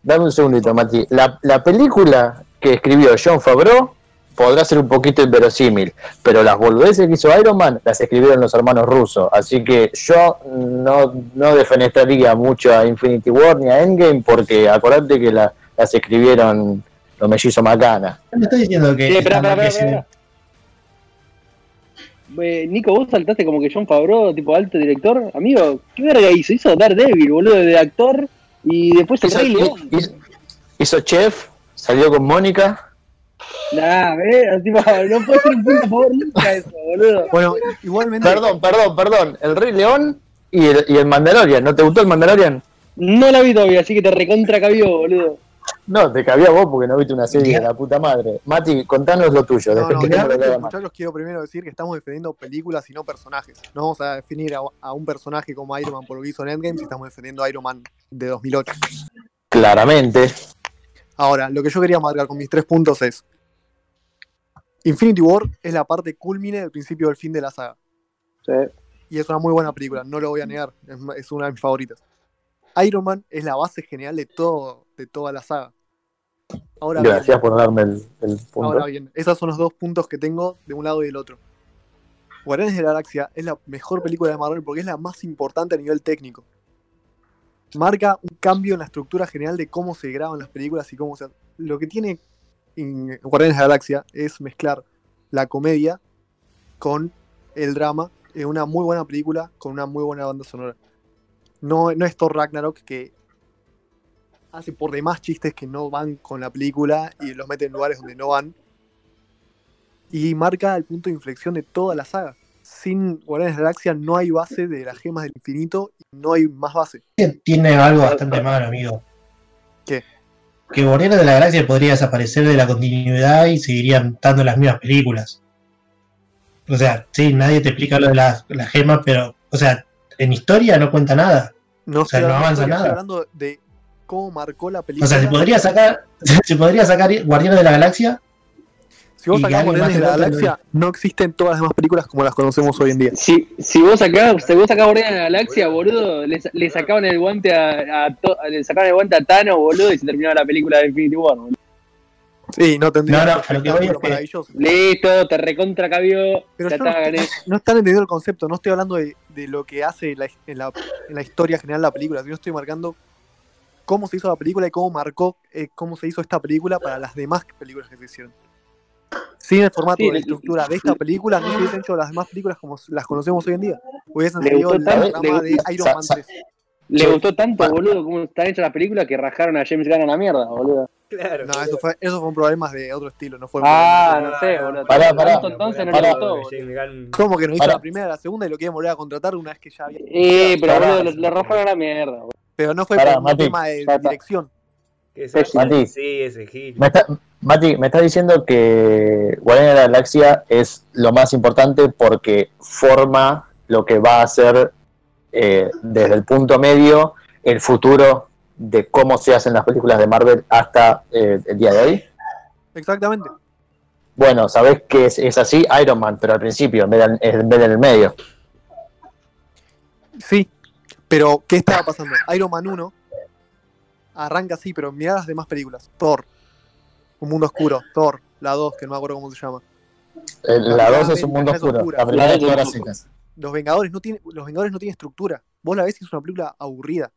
dame un segundito, Mati. La, la película que escribió John Favreau podrá ser un poquito inverosímil, pero las boludeces que hizo Iron Man las escribieron los hermanos rusos. Así que yo no, no defenestraría mucho a Infinity War ni a Endgame, porque acordate que la- las escribieron los mellizos Macana. Me estás diciendo que. Espera, Eh, Nico, vos saltaste como que John Favreau, tipo alto director. Amigo, ¿qué verga hizo? Hizo Daredevil, boludo, de actor. Y después el Hizo, Rey León. hizo- hizo Chef, salió con Mónica. Nah, eh, tipo, no puede ser un punto favor nunca eso, boludo. Bueno, igualmente. Perdón, perdón, perdón. El Rey León y el, y el Mandalorian. ¿No te gustó el Mandalorian? No la vi todavía, así que te recontra cabió, boludo. No, te cabía vos porque no viste una serie de la puta madre. Mati, contanos lo tuyo. No, no, defendemos lo que realmente, muchachos, quiero primero decir que estamos defendiendo películas y no personajes. No vamos a definir a, a un personaje como Iron Man por lo que hizo en Endgame si estamos defendiendo a Iron Man de 2008. Claramente. Ahora, lo que yo quería marcar con mis tres puntos es: Infinity War es la parte culmine del principio del fin de la saga. Sí. Y es una muy buena película, no lo voy a negar, es, es una de mis favoritas. Iron Man es la base general de todo, de toda la saga. Ahora bien, Gracias por darme el, el punto. Ahora bien, esos son los dos puntos que tengo de un lado y del otro. Guardianes de la Galaxia es la mejor película de Marvel porque es la más importante a nivel técnico. Marca un cambio en la estructura general de cómo se graban las películas y cómo se... Lo que tiene en Guardianes de la Galaxia es mezclar la comedia con el drama en una muy buena película con una muy buena banda sonora. No, no es Thor Ragnarok que hace por demás chistes que no van con la película y los mete en lugares donde no van. Y marca el punto de inflexión de toda la saga. Sin Guardianes de la Galaxia no hay base de las gemas del infinito y no hay más base. Tiene algo bastante malo, amigo. ¿Qué? Que Guardianes de la Galaxia podría desaparecer de la continuidad y seguirían dando las mismas películas. O sea, sí, nadie te explica lo de las, las gemas, pero, o sea, en historia no cuenta nada. No, O sea, no avanza nada. hablando de cómo marcó la película. O sea, se podría sacar, *laughs* se podría sacar Guardianes de la Galaxia si vos sacás Guardianes de la Galaxia, no existen todas las demás películas como las conocemos hoy en día. Si, si vos sacás, si vos sacás Guardianes de la Galaxia, boludo, le, le sacaban el guante a, a to- le sacaban el guante a Thanos, boludo, y se terminaba la película de Infinity War, boludo. Sí, no tendría No, no, que voy. Listo, te recontra cabió, Pero ya yo no, *laughs* no están entendiendo el concepto, no estoy hablando de, de lo que hace la- en, la, en la historia general de la película, sino estoy marcando cómo se hizo la película y cómo marcó eh, cómo se hizo esta película para las demás películas que se hicieron. Sin el formato Sí, de la estructura de esta película, no se hubiesen hecho las demás películas como las conocemos hoy en día. Hubiesen Le seguido gustó el tanto- programa le de Iron Man sa- 3. Le gustó tanto, boludo, cómo están hechas las películas que rajaron a James Gunn a la mierda, boludo. Claro. No, eso fue, eso fue un problema de otro estilo, no fue un Ah, no sé, boludo. Pará, pará. Entonces no Pará. le gustó. ¿Cómo que no hizo Pará. la primera, la segunda y lo quieren volver a contratar una vez que ya había. Eh, pero boludo, le, le rajaron a la mierda, boludo. Pero no fue Pará, por un tema de dirección. Que ese- Mati. Sí, ese Gil. Me está- Mati, me estás diciendo que Guardianes de la Galaxia es lo más importante porque forma lo que va a ser eh, desde el punto medio el futuro de cómo se hacen las películas de Marvel hasta eh, el día de hoy. Exactamente. Bueno, sabés que es, es así Iron Man, pero al principio, en vez de, en vez de en el medio. Sí, pero ¿qué estaba pasando? Iron Man 1 arranca así, pero mirá las demás películas. Thor, Un Mundo Oscuro, Thor, la 2, que no me acuerdo cómo se llama. Eh, La Ah, 2 es un mundo oscuro, oscura. la primera La es dos es todas oscura. secas. Los Vengadores no tienen, los Vengadores no tienen estructura. Vos la ves y es una película aburrida.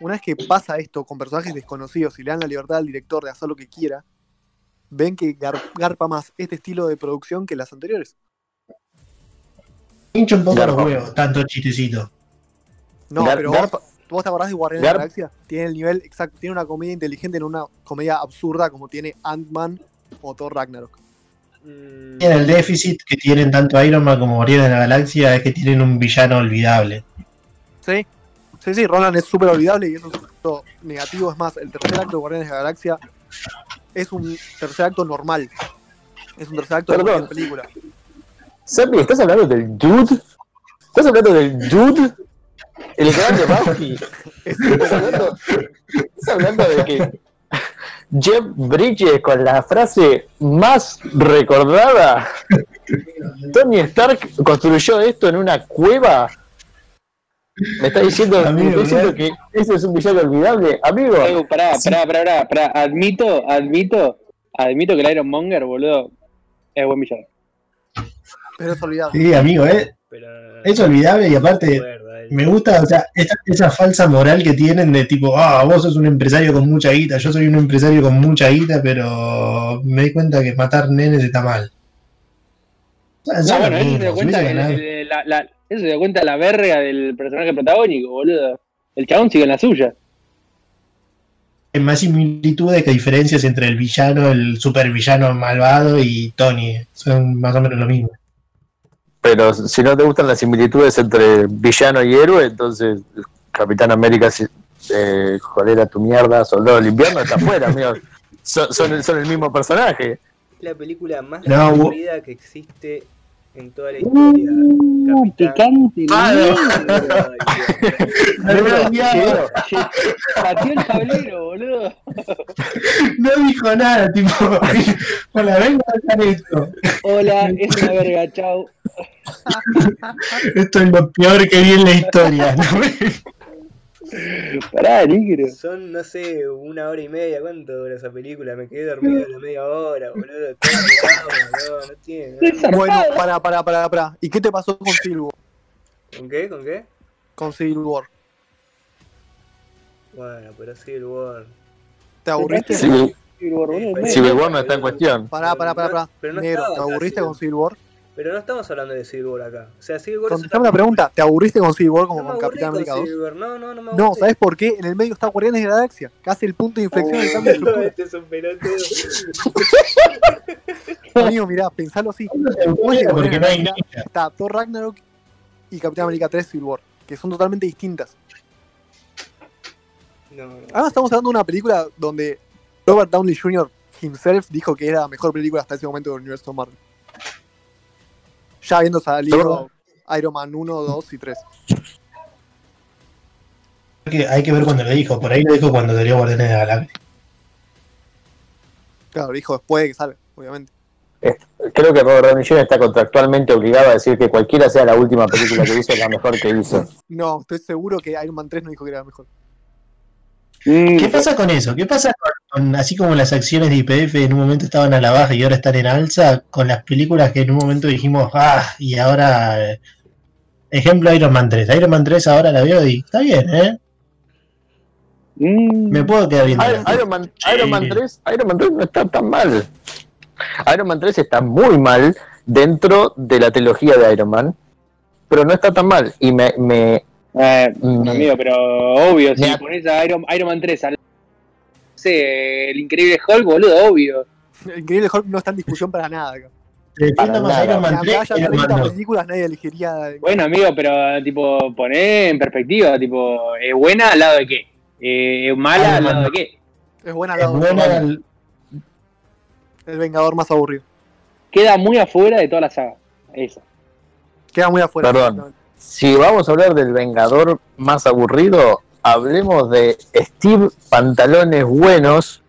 Una vez que pasa esto con personajes desconocidos y le dan la libertad al director de hacer lo que quiera, ven que gar- garpa más este estilo de producción que las anteriores. hincha un poco Garpa. los huevos, tanto chistecito. No, Gar- pero garpa- vos, vos te acordás de Guardianes de la Galaxia. Tiene el nivel exacto, tiene una comedia inteligente en una comedia absurda como tiene Ant-Man o Thor Ragnarok. Mm, Tienen el déficit que tienen tanto Iron Man como Guardianes de la Galaxia es que tienen un villano olvidable. Sí, sí, sí, Roland es súper olvidable y eso es un punto negativo. Es más, el tercer acto de Guardianes de la Galaxia es un tercer acto normal. Es un tercer acto de Perdón. cualquier película. Sammy, ¿estás hablando del dude? ¿Estás hablando del dude? El Bucky. *laughs* Es ¿Estás hablando, estás hablando de que Jeff Bridges con la frase más recordada *laughs* Tony Stark construyó esto en una cueva. Me está diciendo, me Amigo, está diciendo ¿verdad? que ese es un villano olvidable. Amigo, Edu, pará, pará, pará, pará, pará. Admito, admito, admito que el Iron Monger, boludo, es buen villano. Pero es olvidado. Sí, amigo, eh, Pero. es olvidable y aparte me gusta, o sea, esa, esa falsa moral que tienen de tipo, ah, vos sos un empresario con mucha guita, yo soy un empresario con mucha guita, pero me di cuenta que matar nenes está mal. O sea, No, bueno, eso se dio cuenta, el- el- la, la- eso se dio cuenta la verga del personaje protagónico, boludo. El chabón sigue en la suya. hay más similitudes que diferencias entre el villano, el supervillano malvado y Tony. Son más o menos lo mismo. Pero si no te gustan las similitudes entre villano y héroe, entonces Capitán América, si- eh, joder a tu mierda, Soldado del Invierno, está afuera, amigo. *laughs* Son, son, el- son el mismo personaje. Es la película más No, aburrida que existe en toda la historia. Uh, picante. *laughs* Pateó el tablero, boludo. no dijo nada, tipo, *laughs* hola, vengo a hacer esto. Hola, es una verga, chau. *laughs* Esto es lo peor que vi en la historia. ¿no? *laughs* Pará, negro. Son, no sé, una hora y media. ¿Cuánto dura esa película? Me quedé dormido a la media hora, boludo. Todo no, no tiene. Bueno, para, para, para, para. ¿Y qué te pasó con Civil War? ¿Con qué? ¿Con qué? Con Civil War? Bueno, pero Civil War. ¿Te aburriste? Civil, Civil War, boludo. Civil War no está en cuestión. Pará, pará, pará, pará. Pero no Negro, estaba ¿te aburriste con Civil War? Pero no estamos hablando de Civil War acá. O sea, Civil War es Contestame una la pregunta, ¿te aburriste con Civil War como No con Capitán con América 2? Civil War. No, no, no me No. ¿sabes por qué? En el medio está Guardianes de la Galaxia, casi el punto de inflexión del cambio de *laughs* este es un pelotudo. *laughs* Amigo, mirá, pensalo así. Porque no hay Galaxia está Thor Ragnarok y Capitán América 3 Civil War, que son totalmente distintas. No, no. Ahora estamos hablando de una película donde Robert Downey Jr. himself dijo que era la mejor película hasta ese momento del universo Marvel. Ya habiendo salido Iron Man 1, 2 y 3. Que hay que ver cuando lo dijo. Por ahí lo dijo cuando salió Guardianes de la Galaxia. Claro, dijo después de que sale, obviamente. Creo que Robert Downey Jr. está contractualmente obligado a decir que cualquiera sea la última película que hizo es la mejor que hizo. No, estoy seguro que Iron Man 3 no dijo que era la mejor. Mm, ¿Qué pasa con eso? ¿Qué pasa con, con- así como las acciones de IPF en un momento estaban a la baja y ahora están en alza, con las películas que en un momento dijimos, ah, y ahora, ejemplo Iron Man 3. Iron Man 3 ahora la veo y está bien, ¿eh? mm. Me puedo quedar viendo. Iron, Iron Man, Iron Man 3, Iron Man 3 no está tan mal. Iron Man 3 está muy mal dentro de la trilogía de Iron Man, pero no está tan mal. Y me, me Eh, Mm. amigo, pero obvio, si pones a Iron, Iron Man 3 al. No sé, el increíble Hulk, boludo, obvio. El Increíble Hulk no está en discusión para nada. acá. Para más. Iron Man aunque 3 haya que Iron Man 30 2. películas, nadie elegiría. Bueno, amigo, pero tipo, poné en perspectiva, tipo, ¿es buena al lado de qué? Eh, ¿Es mala al lado de qué? Es buena Es la buena el- el Vengador más aburrido. Queda muy afuera de toda la saga. Esa. Queda muy afuera. Perdón. Si vamos a hablar del Vengador más aburrido, hablemos de Steve Pantalones Buenos,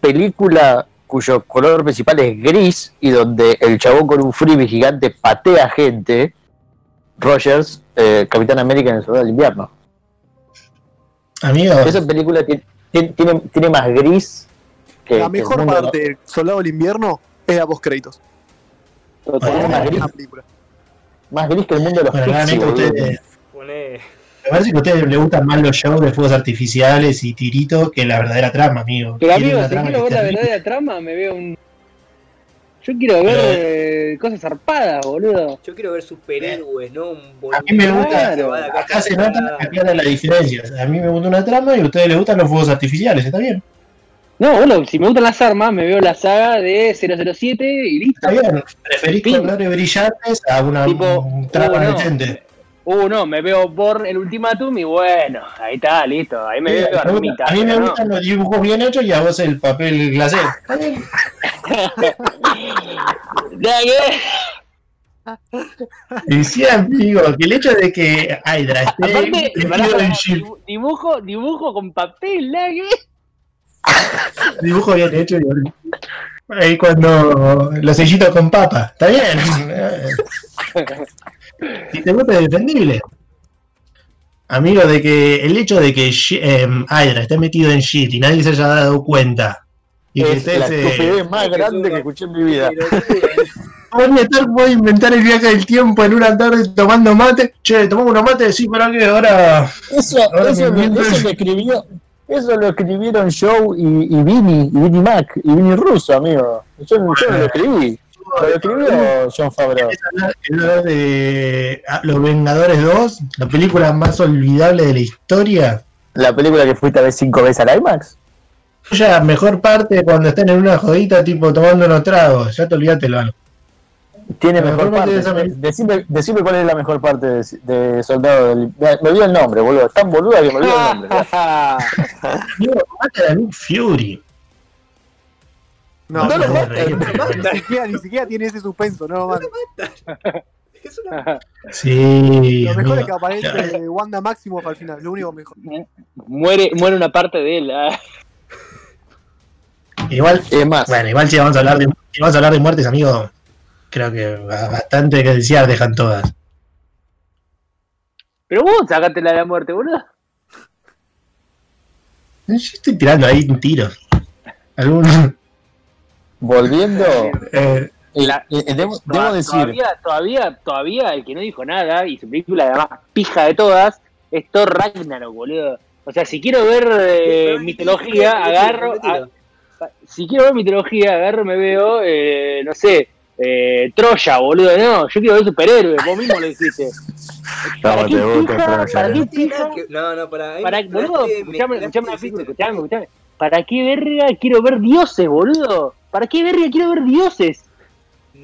película cuyo color principal es gris y donde el chabón con un freebie gigante patea gente. Rogers, eh, Capitán América en el Soldado del Invierno. Amigo, Esa película ti- ti- tiene, tiene más gris que. La que el mejor mundo- parte del Soldado del Invierno es la post créditos. Totalmente. más Es gris, una película. Más gris que el mundo de los bueno, ustedes, Pone. me parece que a ustedes les gustan más los shows de fuegos artificiales y tiritos que la verdadera trama, amigo. Pero amigo, si quiero ver la verdadera trama, me veo un. Yo quiero ver eh, cosas zarpadas, boludo. Yo quiero ver superhéroes, ¿no? Un boludo. A mí me gusta, Claro. Acá se nota acá la diferencia. A mí me gusta una trama y a ustedes les gustan los fuegos artificiales, está bien. No, bueno, si me gustan las armas, me veo la saga de 007 y listo. Está bien. Preferís colores brillantes a una Tipo, un trama no. decente. Uh, no, me veo Born el ultimatum y bueno, ahí está, listo. Ahí me Sí, veo armita. a mí me pero no. gustan los dibujos bien hechos y a vos el papel glacé. Está bien. *laughs* Y sí, amigo, que el hecho de que Hydra esté Aparte, dibujo, dibujo con papel, ¿la que? *laughs* dibujo bien hecho y Ahí cuando los sellitos con papa. Está bien. *laughs* Si te gusta es defendible. Amigo, de que el hecho de que em, Hydra esté metido en shit y nadie se haya dado cuenta. Y que Es esté la ese- estupidez más grande que escuché en mi vida. Tony Stark puede inventar el viaje del tiempo en una tarde tomando mate. Che, tomamos unos mates, sí, para que ahora. Eso, Ahora eso, me eso lo escribió, eso lo escribieron Joe y, y Vinny, y Vinny Mac, y Vinny Russo, amigo. Yo, yo no lo escribí. Lo escribió John Favreau. De ah, Los Vengadores 2, la película más olvidable de la historia. La película que fuiste a ver cinco veces al IMAX. Ya, mejor parte cuando están en una jodita, tipo tomando unos tragos. Ya te olvidaste lo Tiene La mejor mejor parte. Decime, decime cuál es la mejor parte de, de Soldado del... Me olvidé el nombre, boludo. Es tan boluda que me olvidé el nombre. *laughs* Amigo, mata a Nick Fury. No, No lo matan. ni, siquiera, ni siquiera tiene ese suspenso, no lo matan. Es una Sí. Lo mejor es que aparece Wanda Maximoff al final, lo único mejor. Muere, muere una parte de él. ah. Igual, Es más, bueno, igual si vamos a hablar de, si vamos a hablar de muertes, amigo, creo que ba- bastante que desear dejan todas. Pero vos sacate la de la muerte, boludo. Yo estoy tirando ahí un tiro. Algún, volviendo... *laughs* eh, La- eh, eh, debo, decir... Todavía, todavía, todavía, el que no dijo nada y su película la más pija de todas es Thor Ragnarok, boludo. O sea, si quiero ver eh, mitología, agarro. a- si quiero ver mitología, agarro, me veo, eh, no sé, eh, Troya, boludo. No, yo quiero ver superhéroes, vos mismo lo dijiste. ¿Para qué pija? ¿Para qué pija? que- No, no, para. Para, boludo, escuchame, escuchame, escuchame, hiciste- escuchame. ¿Para qué verga quiero ver dioses, boludo? ¿Para qué verga quiero ver dioses?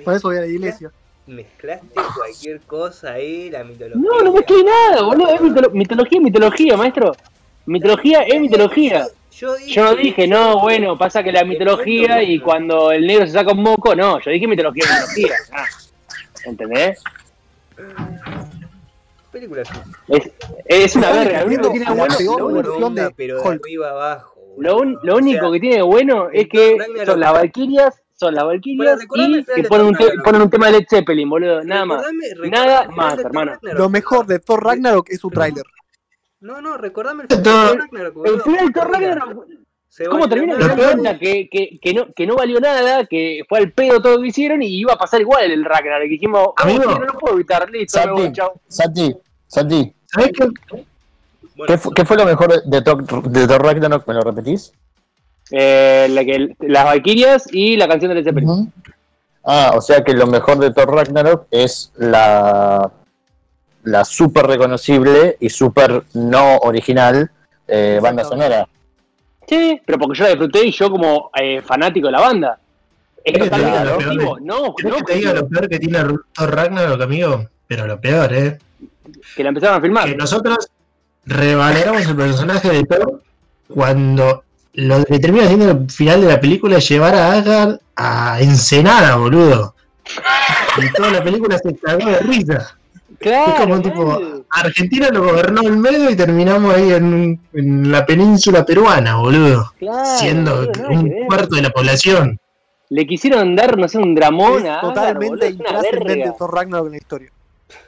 Por eso voy a la iglesia. Mezclaste cualquier cosa ahí, la mitología. No, no mezclé nada, boludo. Es mitolo- mitología, es mitología, maestro. Mitología es mitología. Yo, dije, Yo no dije, no, bueno, pasa que la mitología y cuando el negro se saca un moco, no. Yo dije mitología, mitología. Ah, ¿Entendés? Película. Es, es una verga. Lo único que tiene de la bueno, peor lo, único- versión de pero de arriba abajo. lo un- lo único O sea, que tiene de bueno es que son las valquirias, son las Bueno, recordame y que ponen un, te- Ragnarok. ponen un tema de Led Zeppelin, boludo. Nada más. Nada más, hermano. Lo mejor de Thor Ragnarok es su tráiler. No, no, recordame el de Ragnarok. El final de Thor Ragnarok, Se ¿Cómo termina? DiCaprio. cuenta que, que, que, no, que no valió nada, que fue al pedo todo lo que hicieron y iba a pasar igual el Ragnarok. Y dijimos, oh, Amigo. no lo puedo evitar, listo, Santi, chao. Santi, Santi, ¿Sabés qué? Bueno, ¿qué, fu- qué fue lo mejor de Thor, de Thor Ragnarok? ¿Me lo repetís? Eh, la que, las Valkyrias y la canción de Led Zeppelin. Ujú. Ah, o sea que lo mejor de Thor Ragnarok es la, la súper reconocible y súper no original eh, banda sonora. Sí, pero porque yo la disfruté y yo como eh, fanático de la banda. Es ¿Querés que te totalmente diga lo peor No, ¿Querés no, que te diga lo peor que tiene Thor Ragnarok, amigo? Pero lo peor, ¿eh? que la empezaron a filmar. Que nosotros revaloramos el personaje de Thor cuando lo que termina siendo el final de la película es llevar a Asgard a Ensenada, boludo. Y toda la película se cagó de risa. Claro, es como tipo. Argentina lo gobernó el medio y terminamos ahí en, en la península peruana, boludo. Claro, siendo boludo, un cuarto de la población. Le quisieron dar, no sé, un dramón Es a totalmente boludo, es una verga. Thor Ragnarok en la historia.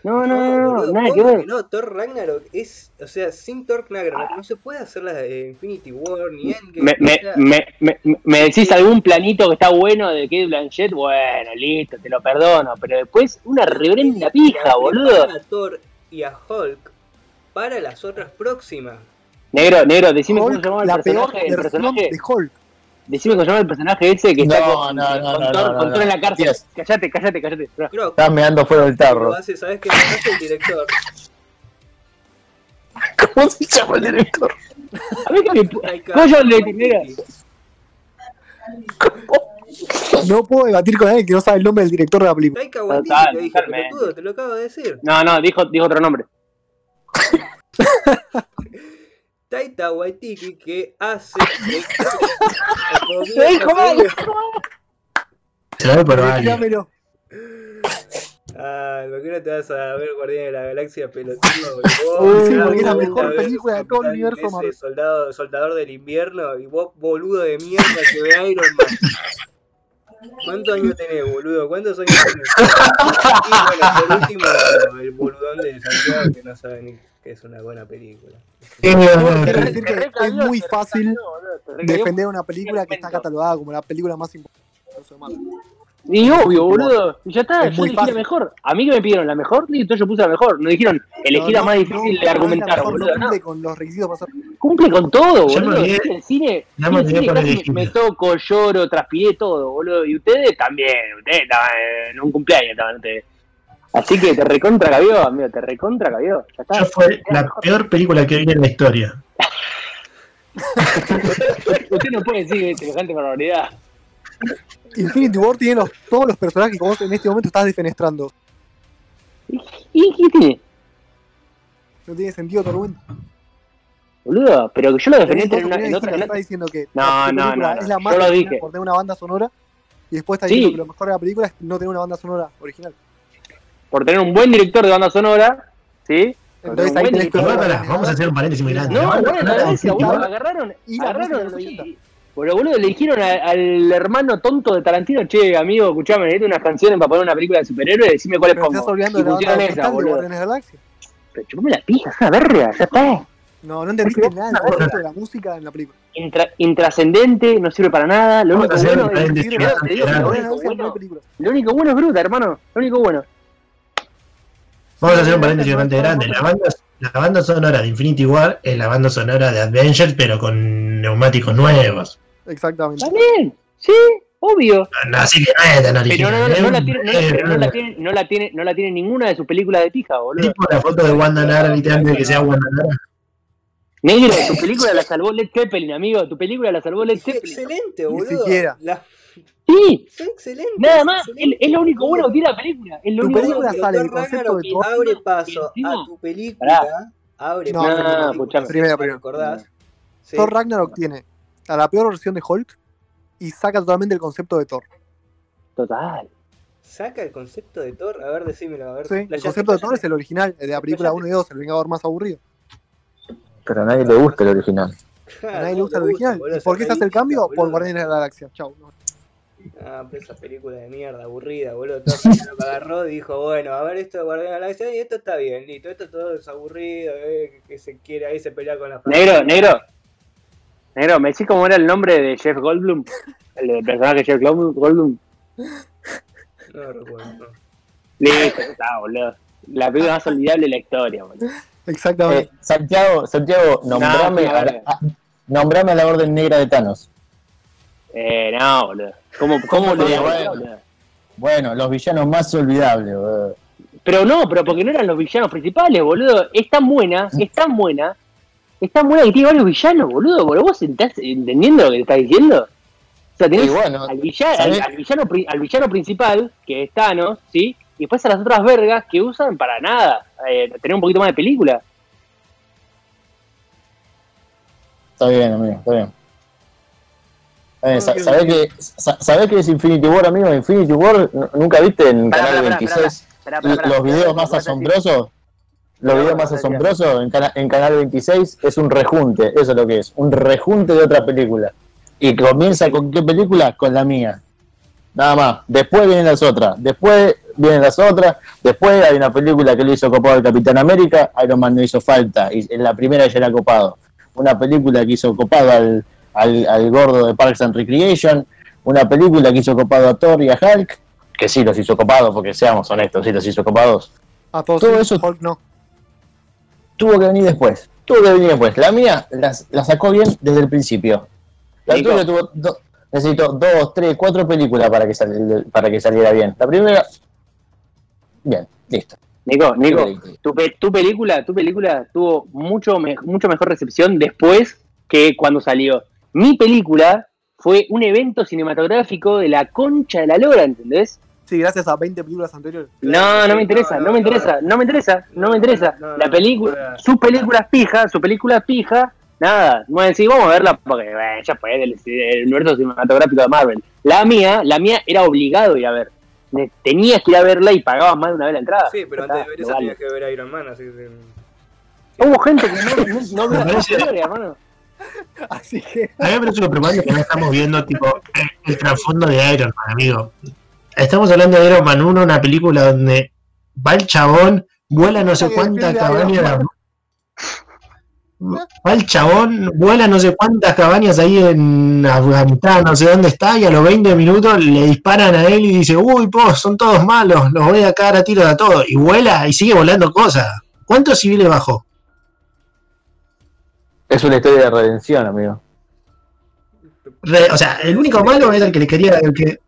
No, no, no, no, boludo, nada que ver. No, Thor Ragnarok es, o sea, sin Thor Ragnarok no se puede hacer la de Infinity War ni Endgame. Me, me, sea, me, me, me decís algún planito que está bueno de Kate Blanchett, bueno, listo, te lo perdono, pero después una reverenda pija, boludo. a Thor y a Hulk para las otras próximas. Negro, negro, decime cómo se Hulk, llamaba el personaje, el personaje, de Hulk. Decime cómo se llama el personaje ese que está No, con, no, no, con no, Thor, no, con no, Thor en la cárcel. Matías. Cállate, cállate, cállate. Creo Estás meando fuera del que tarro. hace, ¿sabes qué el director? *laughs* ¿Cómo se llama el director? A ver qué me... ¿Cómo yo le? No puedo debatir con alguien que no sabe el nombre del director de la película. Taika Waititi, Total, te dije, totalmente. pelotudo, te lo acabo de decir. No, no, dijo, dijo otro nombre. *laughs* Taika Waititi que hace... Lo dijo mal. Se lo doy por. Dígamelo. Ah, ¿por qué no te vas a ver Guardián de la Galaxia pelotudo? Uy, sí, porque es la vos mejor película de todo el universo Marvel. Soldado, soldador del invierno y vos boludo de mierda que ve Iron Man. ¿Cuántos años tenés, boludo? ¿Cuántos años tenés? *laughs* Y bueno, por último, el boludón de Santiago que no sabe ni que es una buena película. Es muy fácil defender una película que está catalogada como la película más importante de. Y obvio, boludo. Y ya está, Es yo elegí la mejor. A mí que me pidieron la mejor, listo, yo puse la mejor. No dijeron, elegí No, la no, más difícil de argumentar, boludo. Cumple con los requisitos cumple con todo, boludo. olvidé. En el cine, me en el olvidé cine casi me toco, lloro, transpiré todo, boludo. Y ustedes también, ustedes estaban en un cumpleaños, estaban ustedes. Así que te recontra cabió, amigo, te recontra cabió. Ya está. Yo fue la peor película que vi en la historia. *laughs* Usted no puede decir semejante barbaridad. Infinity War tiene los, todos los personajes que vos en este momento estás defenestrando. ¿Y qué tiene? No tiene sentido tormento. Boludo, pero que yo lo defendí en, una, en otra. en está diciendo que No, no, no, es la no, más yo lo dije. por tener una banda sonora y después está Sí. diciendo que lo mejor de la película es no tener una banda sonora original. Por tener un buen director de banda sonora, ¿sí? Entonces ahí tenés director. Todo. pará, vamos a hacer un paréntesis muy grande. No, La banda bueno, gracia, Infinity boludo, agarraron, Y agarraron y- 80. Pero boludo, le dijeron a- al hermano tonto de Tarantino, che, amigo, escuchame, necesito unas canciones para poner una película de superhéroes, decime cuáles pongo. estás olvidando Y de pusieron esa, boludo. De Galaxia. Pero chupame la pija, es una verga, ya está. No, no entendiste nada de la música en la película. Intra- intrascendente, no sirve para nada. Bueno no bueno- lo único bueno es Bruta, hermano. Lo único bueno. Vamos a hacer un paréntesis bastante grande. La banda, la banda sonora de Infinity War es la banda sonora de Avengers, pero con neumáticos nuevos. Exactamente. También, sí, obvio. No, Así que no es tan Pero original. no, no, no, es la un- tiene, no, es pero no la tiene, no la tiene, no la tiene ninguna de sus películas de pija, boludo. tipo la foto de Wanda Nara, literalmente que sea Wanda Nara. Negro, tu película la salvó Led Zeppelin, amigo. Tu película la salvó Led Zeppelin. excelente, Ni boludo. siquiera. La- Sí, Fue excelente. nada más. excelente, Es, es lo único bueno que tiene la película. Es lo Tu único película bueno. sale Thor el concepto Ragnarok de Thor. abre paso encima- a tu película. Abre No, paso no, a tu no, si Primero, no primero. recordás. Sí. Thor Ragnarok tiene a la peor versión de Hulk y saca totalmente el concepto de Thor. Total. Saca el concepto de Thor. A ver, decímelo. A ver. Sí, el concepto de Thor es el original, el de la película Playate. 1 y 2, el Vengador más aburrido. Pero a nadie le gusta el original. A nadie le gusta el original. boludo, ¿Y por qué se hace el cambio? Por. Guardianes de la Galaxia. Chau. Ah, pero esa película de mierda, aburrida, boludo. Todo el mundo agarró y dijo, bueno, a ver esto de Guardián de la Galaxia y esto está bien, listo. Esto todo es aburrido, eh, que, que se quiere ahí se pelea con la Negro, negro. Negro, ¿me decís cómo era el nombre de Jeff Goldblum? El personaje Jeff Goldblum. No recuerdo. Listo, está, boludo. La película más olvidable de la historia, boludo. Exactamente. Eh, Santiago, Santiago, nombrame, No, a la, a- nombrame a la orden negra de Thanos. Eh, no, boludo. ¿Cómo, cómo lo bueno. Bueno, los villanos más olvidables, boludo. Pero no, pero porque no eran los villanos principales, boludo. Es tan buena, es tan buena, es tan buena que tiene varios villanos, boludo. ¿Boludo? ¿Vos estás entendiendo lo que te está diciendo? O sea, tenés bueno, al, villano, al, ¿sabés? al villano, pri- al villano principal, que es Thanos, ¿sí? Y después a las otras vergas que usan para nada. Eh, tener un poquito más de película. Está bien, amigo, está bien. Eh, No, sa- que- ¿Sabés que, es Infinity War, amigo? Infinity War, ¿n- ¿nunca viste en Pará, Canal pará, pará, 26 Pará, pará, pará. los videos más asombrosos? Los videos más asombrosos en, cana- en Canal 26 es un rejunte, eso es lo que es, un rejunte de otra película. ¿Y comienza con qué película? Con la mía. Nada más. Después vienen las otras. Después vienen las otras. Después hay una película que le hizo copado al Capitán América. Iron Man no hizo falta. Y en la primera ya era copado. Una película que hizo copado al, al, al gordo de Parks and Recreation. Una película que hizo copado a Thor y a Hulk. Que sí los hizo copados, porque seamos honestos, sí los hizo copados. A todos todo sí, eso- Hulk no. Tuvo que venir después. Tuvo que venir después. La mía la, la sacó bien desde el principio. La tuya tuvo do- necesitó dos, tres, cuatro películas para que, sal- para que saliera bien. La primera, bien, listo. Nico, Nico, tu, pe- tu película, tu película tuvo mucho, me- mucho mejor recepción después que cuando salió. Mi película fue un evento cinematográfico de la concha de la lora, ¿entendés? Sí, gracias a 20 películas anteriores. No, no me interesa, no me interesa, no me interesa, no me interesa. No, no, La no, película, no. su película es pija, su película es pija, nada. No voy a decir, vamos a verla porque bueno, ya fue del el universo cinematográfico de Marvel. La mía, la mía era obligado ir a ver. Tenías que ir a verla y pagabas más de una vez la entrada. Sí, pero antes de ver esa vale. tenías que ver Iron Man, así que. Hubo gente que no, no, no vio *laughs* Me las anteriores, hermano. *laughs* Así que. A mí me parece que preocupante que no estamos viendo, tipo, el trasfondo de Iron Man, amigo. Estamos hablando de Iron Man 1, una película donde va el chabón, vuela no sé cuántas cabañas. *laughs* Va el chabón, vuela no sé cuántas cabañas ahí en Afganistán, no sé dónde está, y a los 20 minutos le disparan a él y dice, uy, po, son todos malos, los voy a cagar a tiros a todos. Y vuela y sigue volando cosas. ¿Cuántos civiles bajó? Es una historia de redención, amigo. Re- o sea, el único malo era el que le quería. El que...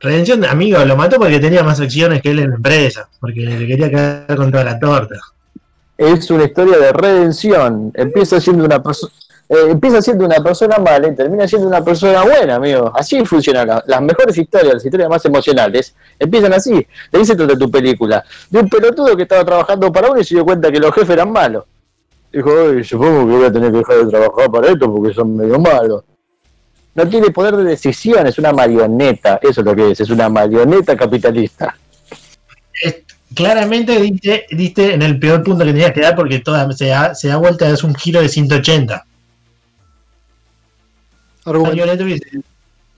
Redención, amigo, lo mató porque tenía más acciones que él en la empresa. Porque le quería quedar con toda la torta. Es una historia de redención. Empieza siendo una persona. empieza siendo una persona mala y termina siendo una persona buena, amigo. Así funcionan la- las mejores historias, las historias más emocionales. Empiezan así. De ahí se trata tu película. De un pelotudo que estaba trabajando para uno y se dio cuenta que los jefes eran malos. Dijo, "Ay, supongo que voy a tener que dejar de trabajar para esto porque son medio malos. No tiene poder de decisión, es una marioneta. Eso es lo que es, es una marioneta capitalista. Es- claramente diste, diste en el peor punto que tenías que dar porque toda, se, da, se da vuelta, es un giro de 180. Argumento. Marioneta hubiese,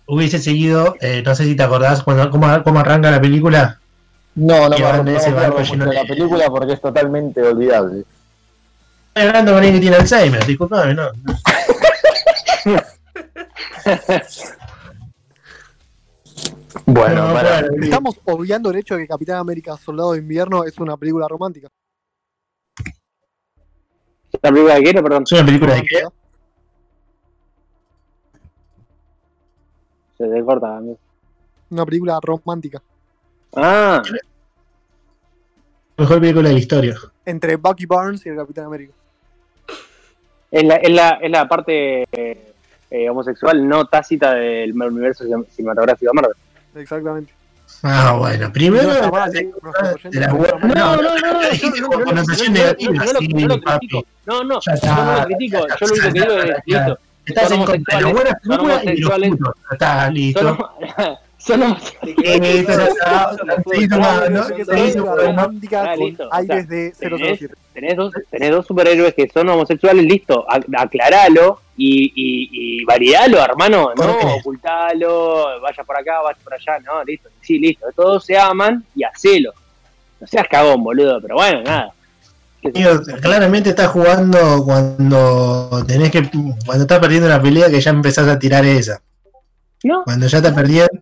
hubiese seguido, eh, no sé si te acordás cuando, cómo, cómo arranca la película. No, no me no mucho de de- la película porque es totalmente olvidable. Estoy hablando con alguien que tiene Alzheimer, disculpame, no. *laughs* Bueno, No, para- bueno, Estamos obviando el hecho de que Capitán América Soldado de Invierno es una película romántica. ¿La película de qué perdón? ¿Es una película de qué? Se te corta, amigo. Una película romántica. Ah, Mejor película de la historia. Entre Bucky Barnes y el Capitán América. Es la, es la, es la parte eh, homosexual no tácita del universo cinematográfico de Marvel. Exactamente. Ah, bueno, primero. No no no, no, no, dijiste yo- no, lo critico. No, no, Ya yo lo critico. ya Yo lo único que digo es, listo, Estás en contra de buenas películas y los putos. Está listo. *laughs* son, son homosexuales. Ya está, seguí tomando, ¿no? Que es Seguí una película tomando. romántica con listo, o sea, aires de 007. Tenés dos, tenés dos superhéroes que son homosexuales, listo, ac- aclaralo y, y, y validalo, hermano, ¿Por no ocultalo, vaya por acá, vaya por allá, no, listo, sí, listo, todos se aman y hacelo. No seas cagón, boludo, pero bueno, nada. Claramente estás jugando cuando tenés que. Cuando estás perdiendo la pelea que ya empezás a tirar esa. No, Cuando ya estás perdiendo.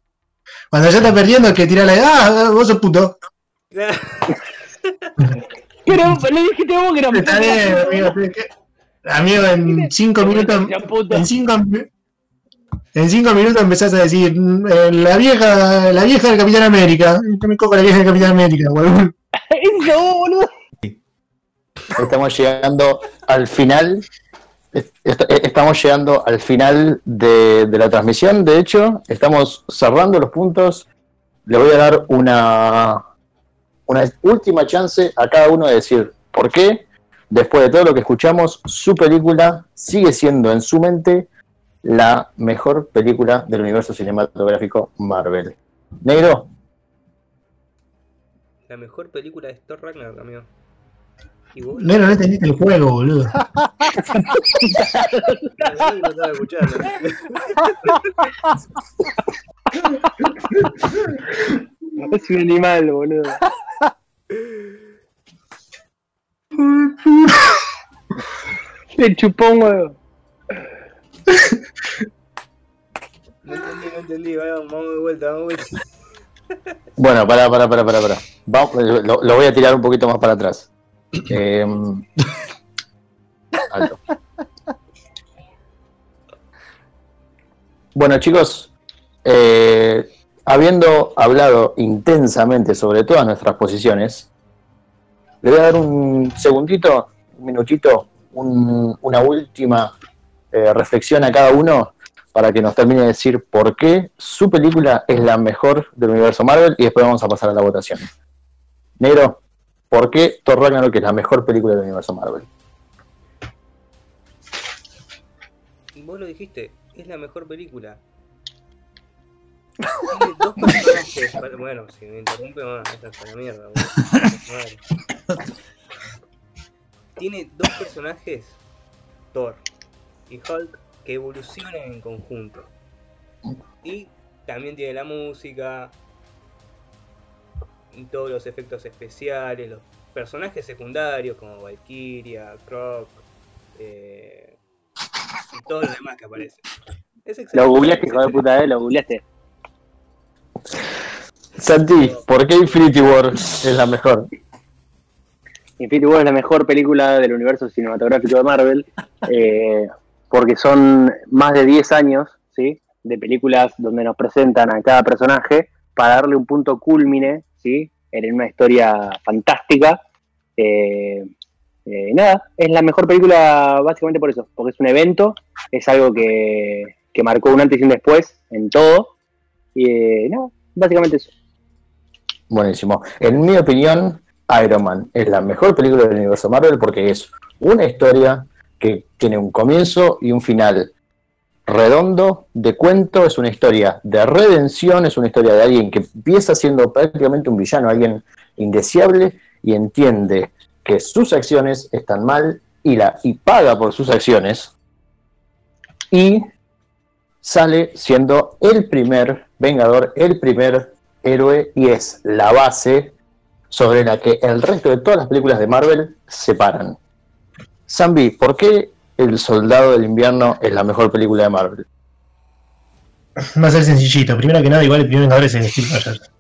Cuando ya estás perdiendo es que tirarle. ¡Ah! Vos sos puto. *laughs* pero le dijiste vos que era Está bien, amigo. Amigo, en cinco minutos. Puto. En cinco, en cinco minutos empezás a decir mm, eh, la vieja, la vieja del Capitán América. Yo me cojo la vieja del Capitán América. *laughs* Eso, boludo. Estamos llegando al final. Est- est- Estamos llegando al final de, la transmisión. De hecho, estamos cerrando los puntos. Le voy a dar una, una última chance a cada uno de decir por qué, después de todo lo que escuchamos, su película sigue siendo en su mente la mejor película del universo cinematográfico Marvel. Negro, La mejor película de Thor Ragnarok, amigo. ¿Y vos? No, no entendiste el juego, boludo. *laughs* Es un animal, boludo. Le chupó un huevo. No entendí, no entendí. Vamos, vamos de vuelta, vamos de vuelta. Bueno, pará, pará, pará, pará, pará. Vamos, lo, lo voy a tirar un poquito más para atrás. Alto. Bueno, chicos, eh, habiendo hablado intensamente sobre todas nuestras posiciones, le voy a dar un segundito, un minutito, un- una última eh, reflexión a cada uno para que nos termine de decir por qué su película es la mejor del universo Marvel y después vamos a pasar a la votación. Negro, ¿por qué Thor Ragnarok es la mejor película del universo Marvel? Vos lo dijiste, es la mejor película. *laughs* Tiene dos personajes. para- Bueno, si me interrumpe, bueno, esta es la mierda. Madre. Tiene dos personajes, Thor y Hulk, que evolucionan en conjunto. Y también tiene la música, y todos los efectos especiales, los personajes secundarios como Valkyria, Croc, eh, y todos los demás que aparecen. Es Lo googleaste, hijo de puta, eh, lo googleaste. Santi, ¿por qué Infinity War es la mejor? Infinity War es la mejor película del universo cinematográfico de Marvel, eh, porque son más de 10 años ¿sí? de películas donde nos presentan a cada personaje para darle un punto culmine ¿sí? en una historia fantástica. Eh, eh, nada, es la mejor película básicamente por eso, porque es un evento, es algo que, que marcó un antes y un después en todo. Y eh, nada, básicamente eso. Buenísimo. En mi opinión, Iron Man es la mejor película del universo Marvel porque es una historia que tiene un comienzo y un final redondo de cuento, es una historia de redención, es una historia de alguien que empieza siendo prácticamente un villano, alguien indeseable y entiende que sus acciones están mal y, la, y paga por sus acciones y sale siendo el primer vengador, el primer héroe y es la base sobre la que el resto de todas las películas de Marvel se paran. Zambi, ¿por qué El Soldado del Invierno es la mejor película de Marvel? Va a ser sencillito. Primero que nada, igual el primer vengador es el Steve Rogers.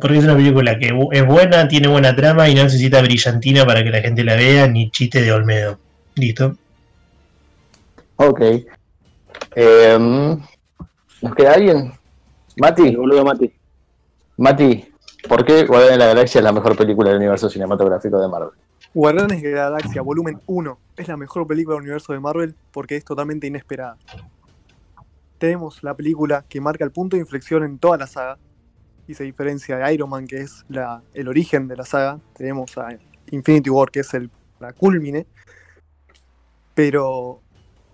Porque es una película que es buena, tiene buena trama y no necesita brillantina para que la gente la vea, ni chiste de Olmedo. Listo. Ok. Em, ¿Nos queda alguien? Mati, El boludo Mati. Mati, ¿por qué Guardián de la Galaxia es la mejor película del universo cinematográfico de Marvel? Guardianes de la Galaxia Volumen 1 es la mejor película del universo de Marvel porque es totalmente inesperada. Tenemos la película que marca el punto de inflexión en toda la saga y se diferencia de Iron Man, que es el origen de la saga. Tenemos a Infinity War, que es la culmine. Pero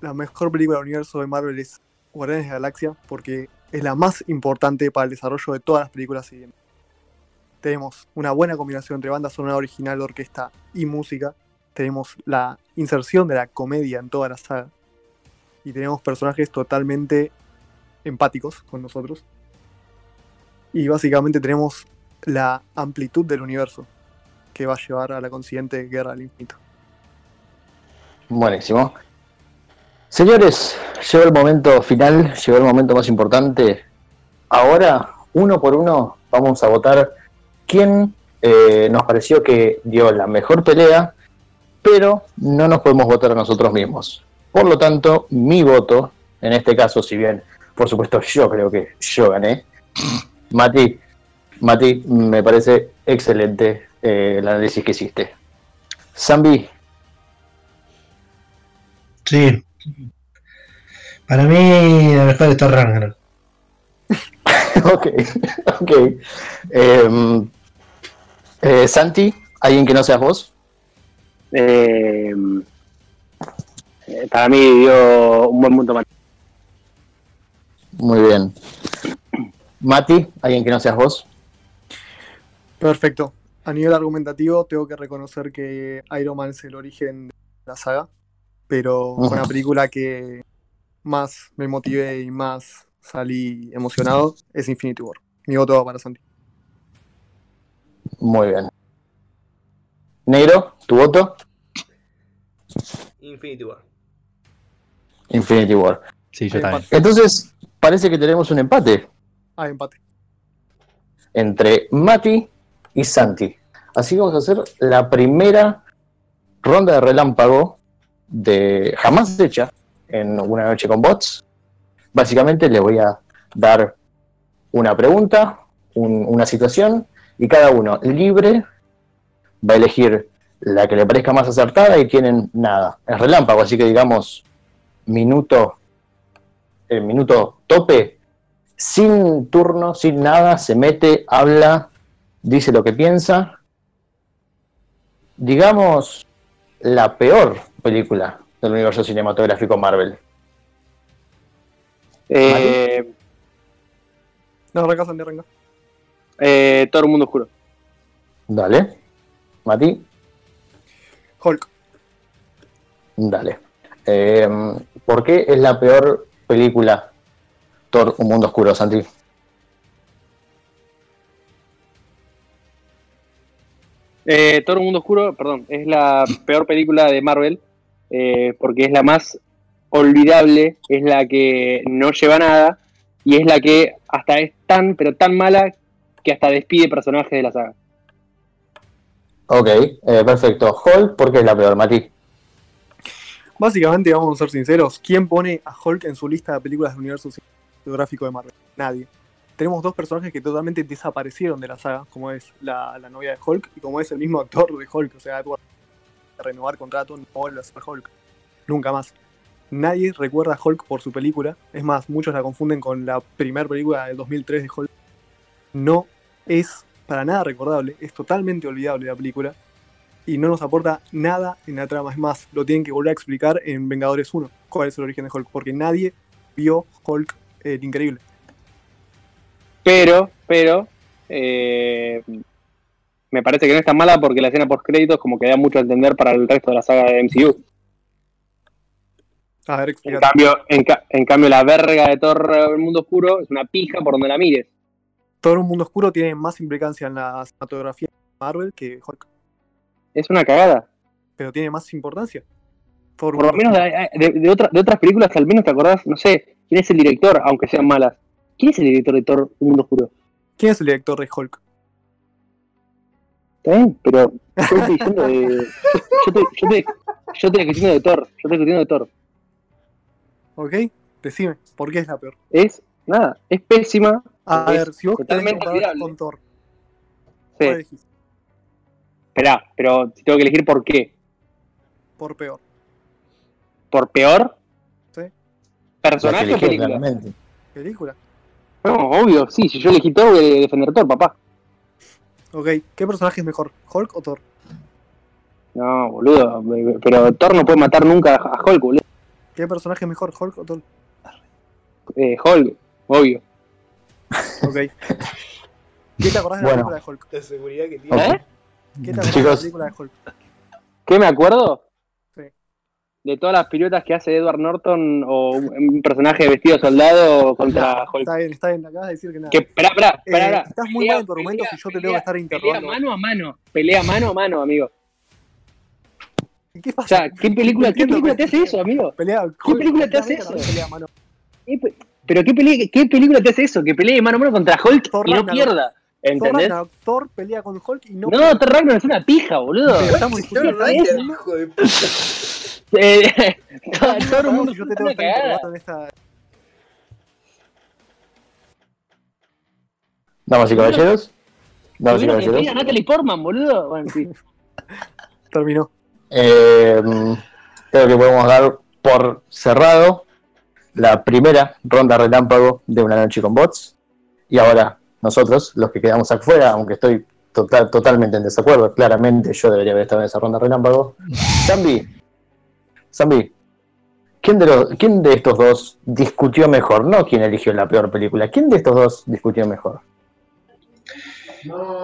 la mejor película del universo de Marvel es Guardianes de la Galaxia porque es la más importante para el desarrollo de todas las películas siguientes. Tenemos una buena combinación entre banda sonora original, orquesta y música. Tenemos la inserción de la comedia en toda la saga. Y tenemos personajes totalmente empáticos con nosotros. Y básicamente tenemos la amplitud del universo que va a llevar a la consiguiente guerra al infinito. Buenísimo. Señores, llegó el momento final, llegó el momento más importante. Ahora, uno por uno, vamos a votar quién eh, nos pareció que dio la mejor pelea, pero no nos podemos votar a nosotros mismos. Por lo tanto, mi voto, en este caso, si bien, por supuesto, *laughs* yo creo que yo gané, Mati, Mati, me parece excelente eh, el análisis que hiciste. Zambi, Sí. Para mí, la mejor es Thor Ragnarok. *laughs* ok, *laughs* ok. Em, eh, Santi, ¿alguien que no seas vos? Eh, eh, para mí dio un buen punto Mati. Muy bien. Mati, ¿alguien que no seas vos? Perfecto. A nivel argumentativo, tengo que reconocer que Iron Man es el origen de la saga, pero la película que más me motivé y más salí emocionado es Infinity War. Mi voto va para Santi. Muy bien. Negro, ¿tu voto? Infinity War. Infinity War. Sí, yo también. Entonces, parece que tenemos un empate Ah, empate. entre Mati y Santi. Así que vamos a hacer la primera ronda de relámpago de jamás hecha en una noche con bots. Básicamente les voy a dar una pregunta, un- una situación, y cada uno libre va a elegir la que le parezca más acertada y tienen nada. Es relámpago, así que digamos minuto, el minuto tope, sin turno, sin nada, se mete, habla, dice lo que piensa. Digamos la peor película del universo cinematográfico Marvel. Eh, No, arranca Santi, arranca. Eh, todo el mundo oscuro. Dale. Mati, Hulk. dale. Eh, ¿Por qué es la peor película Thor, Un Mundo Oscuro, Santi? Eh, Thor Mundo Oscuro, perdón, es la peor película de Marvel eh, porque es la más olvidable, es la que no lleva nada y es la que hasta es tan, pero tan mala que hasta despide personajes de la saga. Ok, eh, perfecto. Hulk, ¿por qué es la peor, Mati? Básicamente, vamos a ser sinceros, ¿quién pone a Hulk en su lista de películas del universo cinematográfico de Marvel? Nadie. Tenemos dos personajes que totalmente desaparecieron de la saga, como es la, la novia de Hulk y como es el mismo actor de Hulk, o sea, Edward renovar contrato, no vuelve a ser Hulk. Nunca más. Nadie recuerda a Hulk por su película. Es más, muchos la confunden con la primera película del 2003 de Hulk. No es para nada recordable, es totalmente olvidable la película. Y no nos aporta nada en la trama. Es más, lo tienen que volver a explicar en Vengadores 1. ¿Cuál es el origen de Hulk? Porque nadie vio Hulk eh, el increíble. Pero, pero, eh, me parece que no es tan mala porque la escena post créditos como que da mucho a entender para el resto de la saga de MCU. A ver, En cambio, en, ca- en cambio la verga de Thor el mundo oscuro es una pija por donde la mires. Todo un mundo oscuro tiene más implicancia en la cinematografía de Marvel que Hulk. Es una cagada. Pero tiene más importancia. Por lo menos de, de- de otra- de otras películas al menos te acordás, no sé, quién es el director, aunque sean malas. ¿Quién es el director de Thor un mundo oscuro? ¿Quién es el director de Hulk? ¿Está bien? Pero yo estoy diciendo de. Yo, yo, estoy- yo, estoy- yo estoy discutiendo de Thor. Yo estoy discutiendo de Thor. ¿Ok? Decime, ¿por qué es la peor? Es, nada, es pésima. A Es ver, si vos totalmente con Thor, Sí. Esperá, pero si tengo que elegir por qué. Por peor. ¿Por peor? Sí. ¿Personaje o película? claramente. ¿Película? No, obvio, sí. Si yo elegí Thor, voy a defender a Thor, papá. Ok, ¿qué personaje es mejor? ¿Hulk o Thor? No, boludo. Pero Thor no puede matar nunca a Hulk, boludo. ¿Qué personaje es mejor? ¿Hulk o Thor? Eh, Hulk, obvio. Ok. ¿Qué te acordás de la película de Hulk? La seguridad que tiene. ¿Eh? ¿Qué te acordás de la película de Hulk? ¿Qué me acuerdo? Sí. De todas las piruetas que hace Edward Norton o un personaje vestido soldado contra Hulk. Está bien, está bien, acabas de decir que nada. Que, esperá, esperá, Eh, esperá, esperá. estás muy mal en tu argumento si yo te tengo que estar Pelea interrogando. mano a mano, pelea mano a mano, amigo. ¿Qué O pasa? sea, ¿qué película, ¿qué película te hace eso, amigo? Pelea, ¿Qué película te hace eso? pelea mano. ¿Qué pe- ¿Pero qué, peli- qué película te hace eso? Que pelee mano a mano contra Hulk Thor y no Ragnarok. pierda. Thor, ¿Entendés? Ragnarok, Thor pelea con Hulk y no. No, Thor Ragnarok es una pija, boludo. Pero estamos. *laughs* Thor hijo de puta. *laughs* Eh, *laughs* todo el mundo yo te tengo interrogando en esta. Damas y caballeros. Damas y caballeros. Natalie Portman, boludo. Bueno, sí. Terminó. Eh, creo que podemos dar por cerrado la primera ronda relámpago de una noche con bots. Y ahora, nosotros, los que quedamos afuera, aunque estoy total, totalmente en desacuerdo, claramente yo debería haber estado en esa ronda relámpago. Zambi, Zambi, ¿quién de, los, ¿quién de estos dos discutió mejor? No quién eligió la peor película. ¿Quién de estos dos discutió mejor?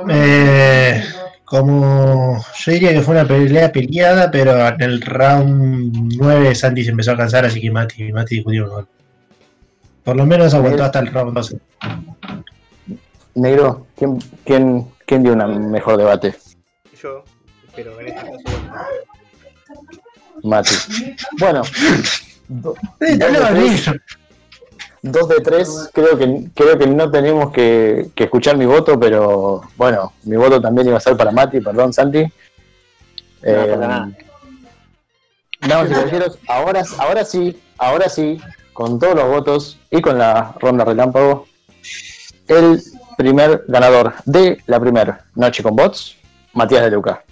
Eh, como yo diría que fue una pelea peleada, pero en el round 9 Santi se empezó a cansar, así que Mati, Mati discutió un gol. Por lo menos aguantó hasta el round 12. Negro, ¿quién, quién, quién dio un mejor debate? Yo, pero en este caso, bueno. Mati. Bueno, do- Eh, Dos de tres, creo que, creo que no tenemos que, que escuchar mi voto, pero bueno, mi voto también iba a ser para Mati, perdón, Santi. Eh, pasa nada. caballeros, ahora, ahora sí, ahora sí, con todos los votos y con la ronda relámpago, el primer ganador de la primera noche con bots, Matías de Luca.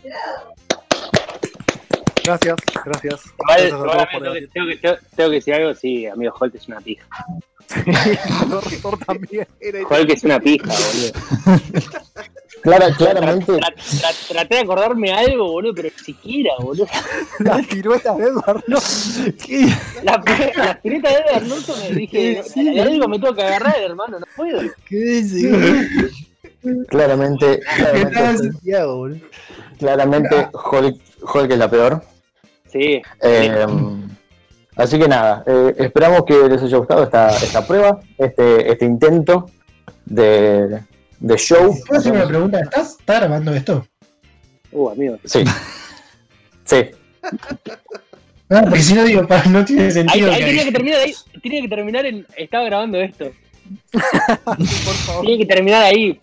Gracias, gracias. Igual, Gracias por tengo, tengo, que, tengo- tengo que decir algo, sí, amigo, Hulk es una pija. Thor, Thor también. Era *laughs* Hulk es una pija, boludo. Clara, claramente, Tra- tra- traté de acordarme algo, boludo, pero ni siquiera, boludo. La pirueta de Edward, no. La, la pireta de Edward Norton me dije, de algo me tengo que agarrar, hermano, no puedo. claramente, claramente, claramente Hulk, Hulk es la peor. Sí, Eh, Así que nada, eh, esperamos que les haya gustado esta, esta prueba, este, este intento de, de show. ¿Puedo hacer una pregunta? ¿Estás, ¿Estás grabando esto? Uh, amigo. Sí. Sí. No, porque si no digo, no tiene sentido. ahí que- tenía que terminar ahí. Tiene que terminar en. Estaba grabando esto. *laughs* Por favor. Tiene que terminar ahí.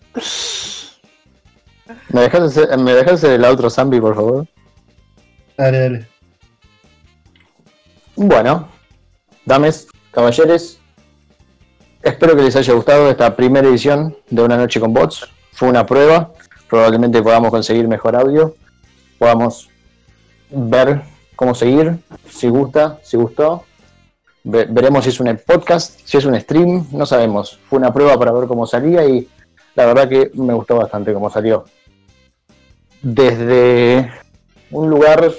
¿Me dejas hacer, ¿me dejas hacer el outro Zambi, por favor? Dale, dale. Bueno, dames, caballeros, espero que les haya gustado esta primera edición de Una Noche con Bots. Fue una prueba, probablemente podamos conseguir mejor audio, podamos ver cómo seguir, si gusta, si gustó. Ve- veremos si es un podcast, si es un stream, no sabemos. Fue una prueba para ver cómo salía y la verdad que me gustó bastante cómo salió. Desde un lugar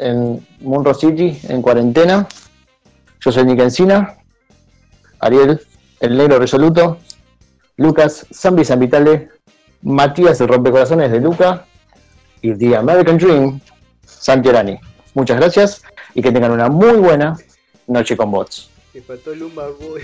en Munro City, en cuarentena. Yo soy Nick Encina, Ariel, el negro resoluto, Lucas, Zambi Zambitale, Matías, el rompecorazones de Luca, y The American Dream, Santi Arani. Muchas gracias y que tengan una muy buena noche con bots. Me faltó Boy.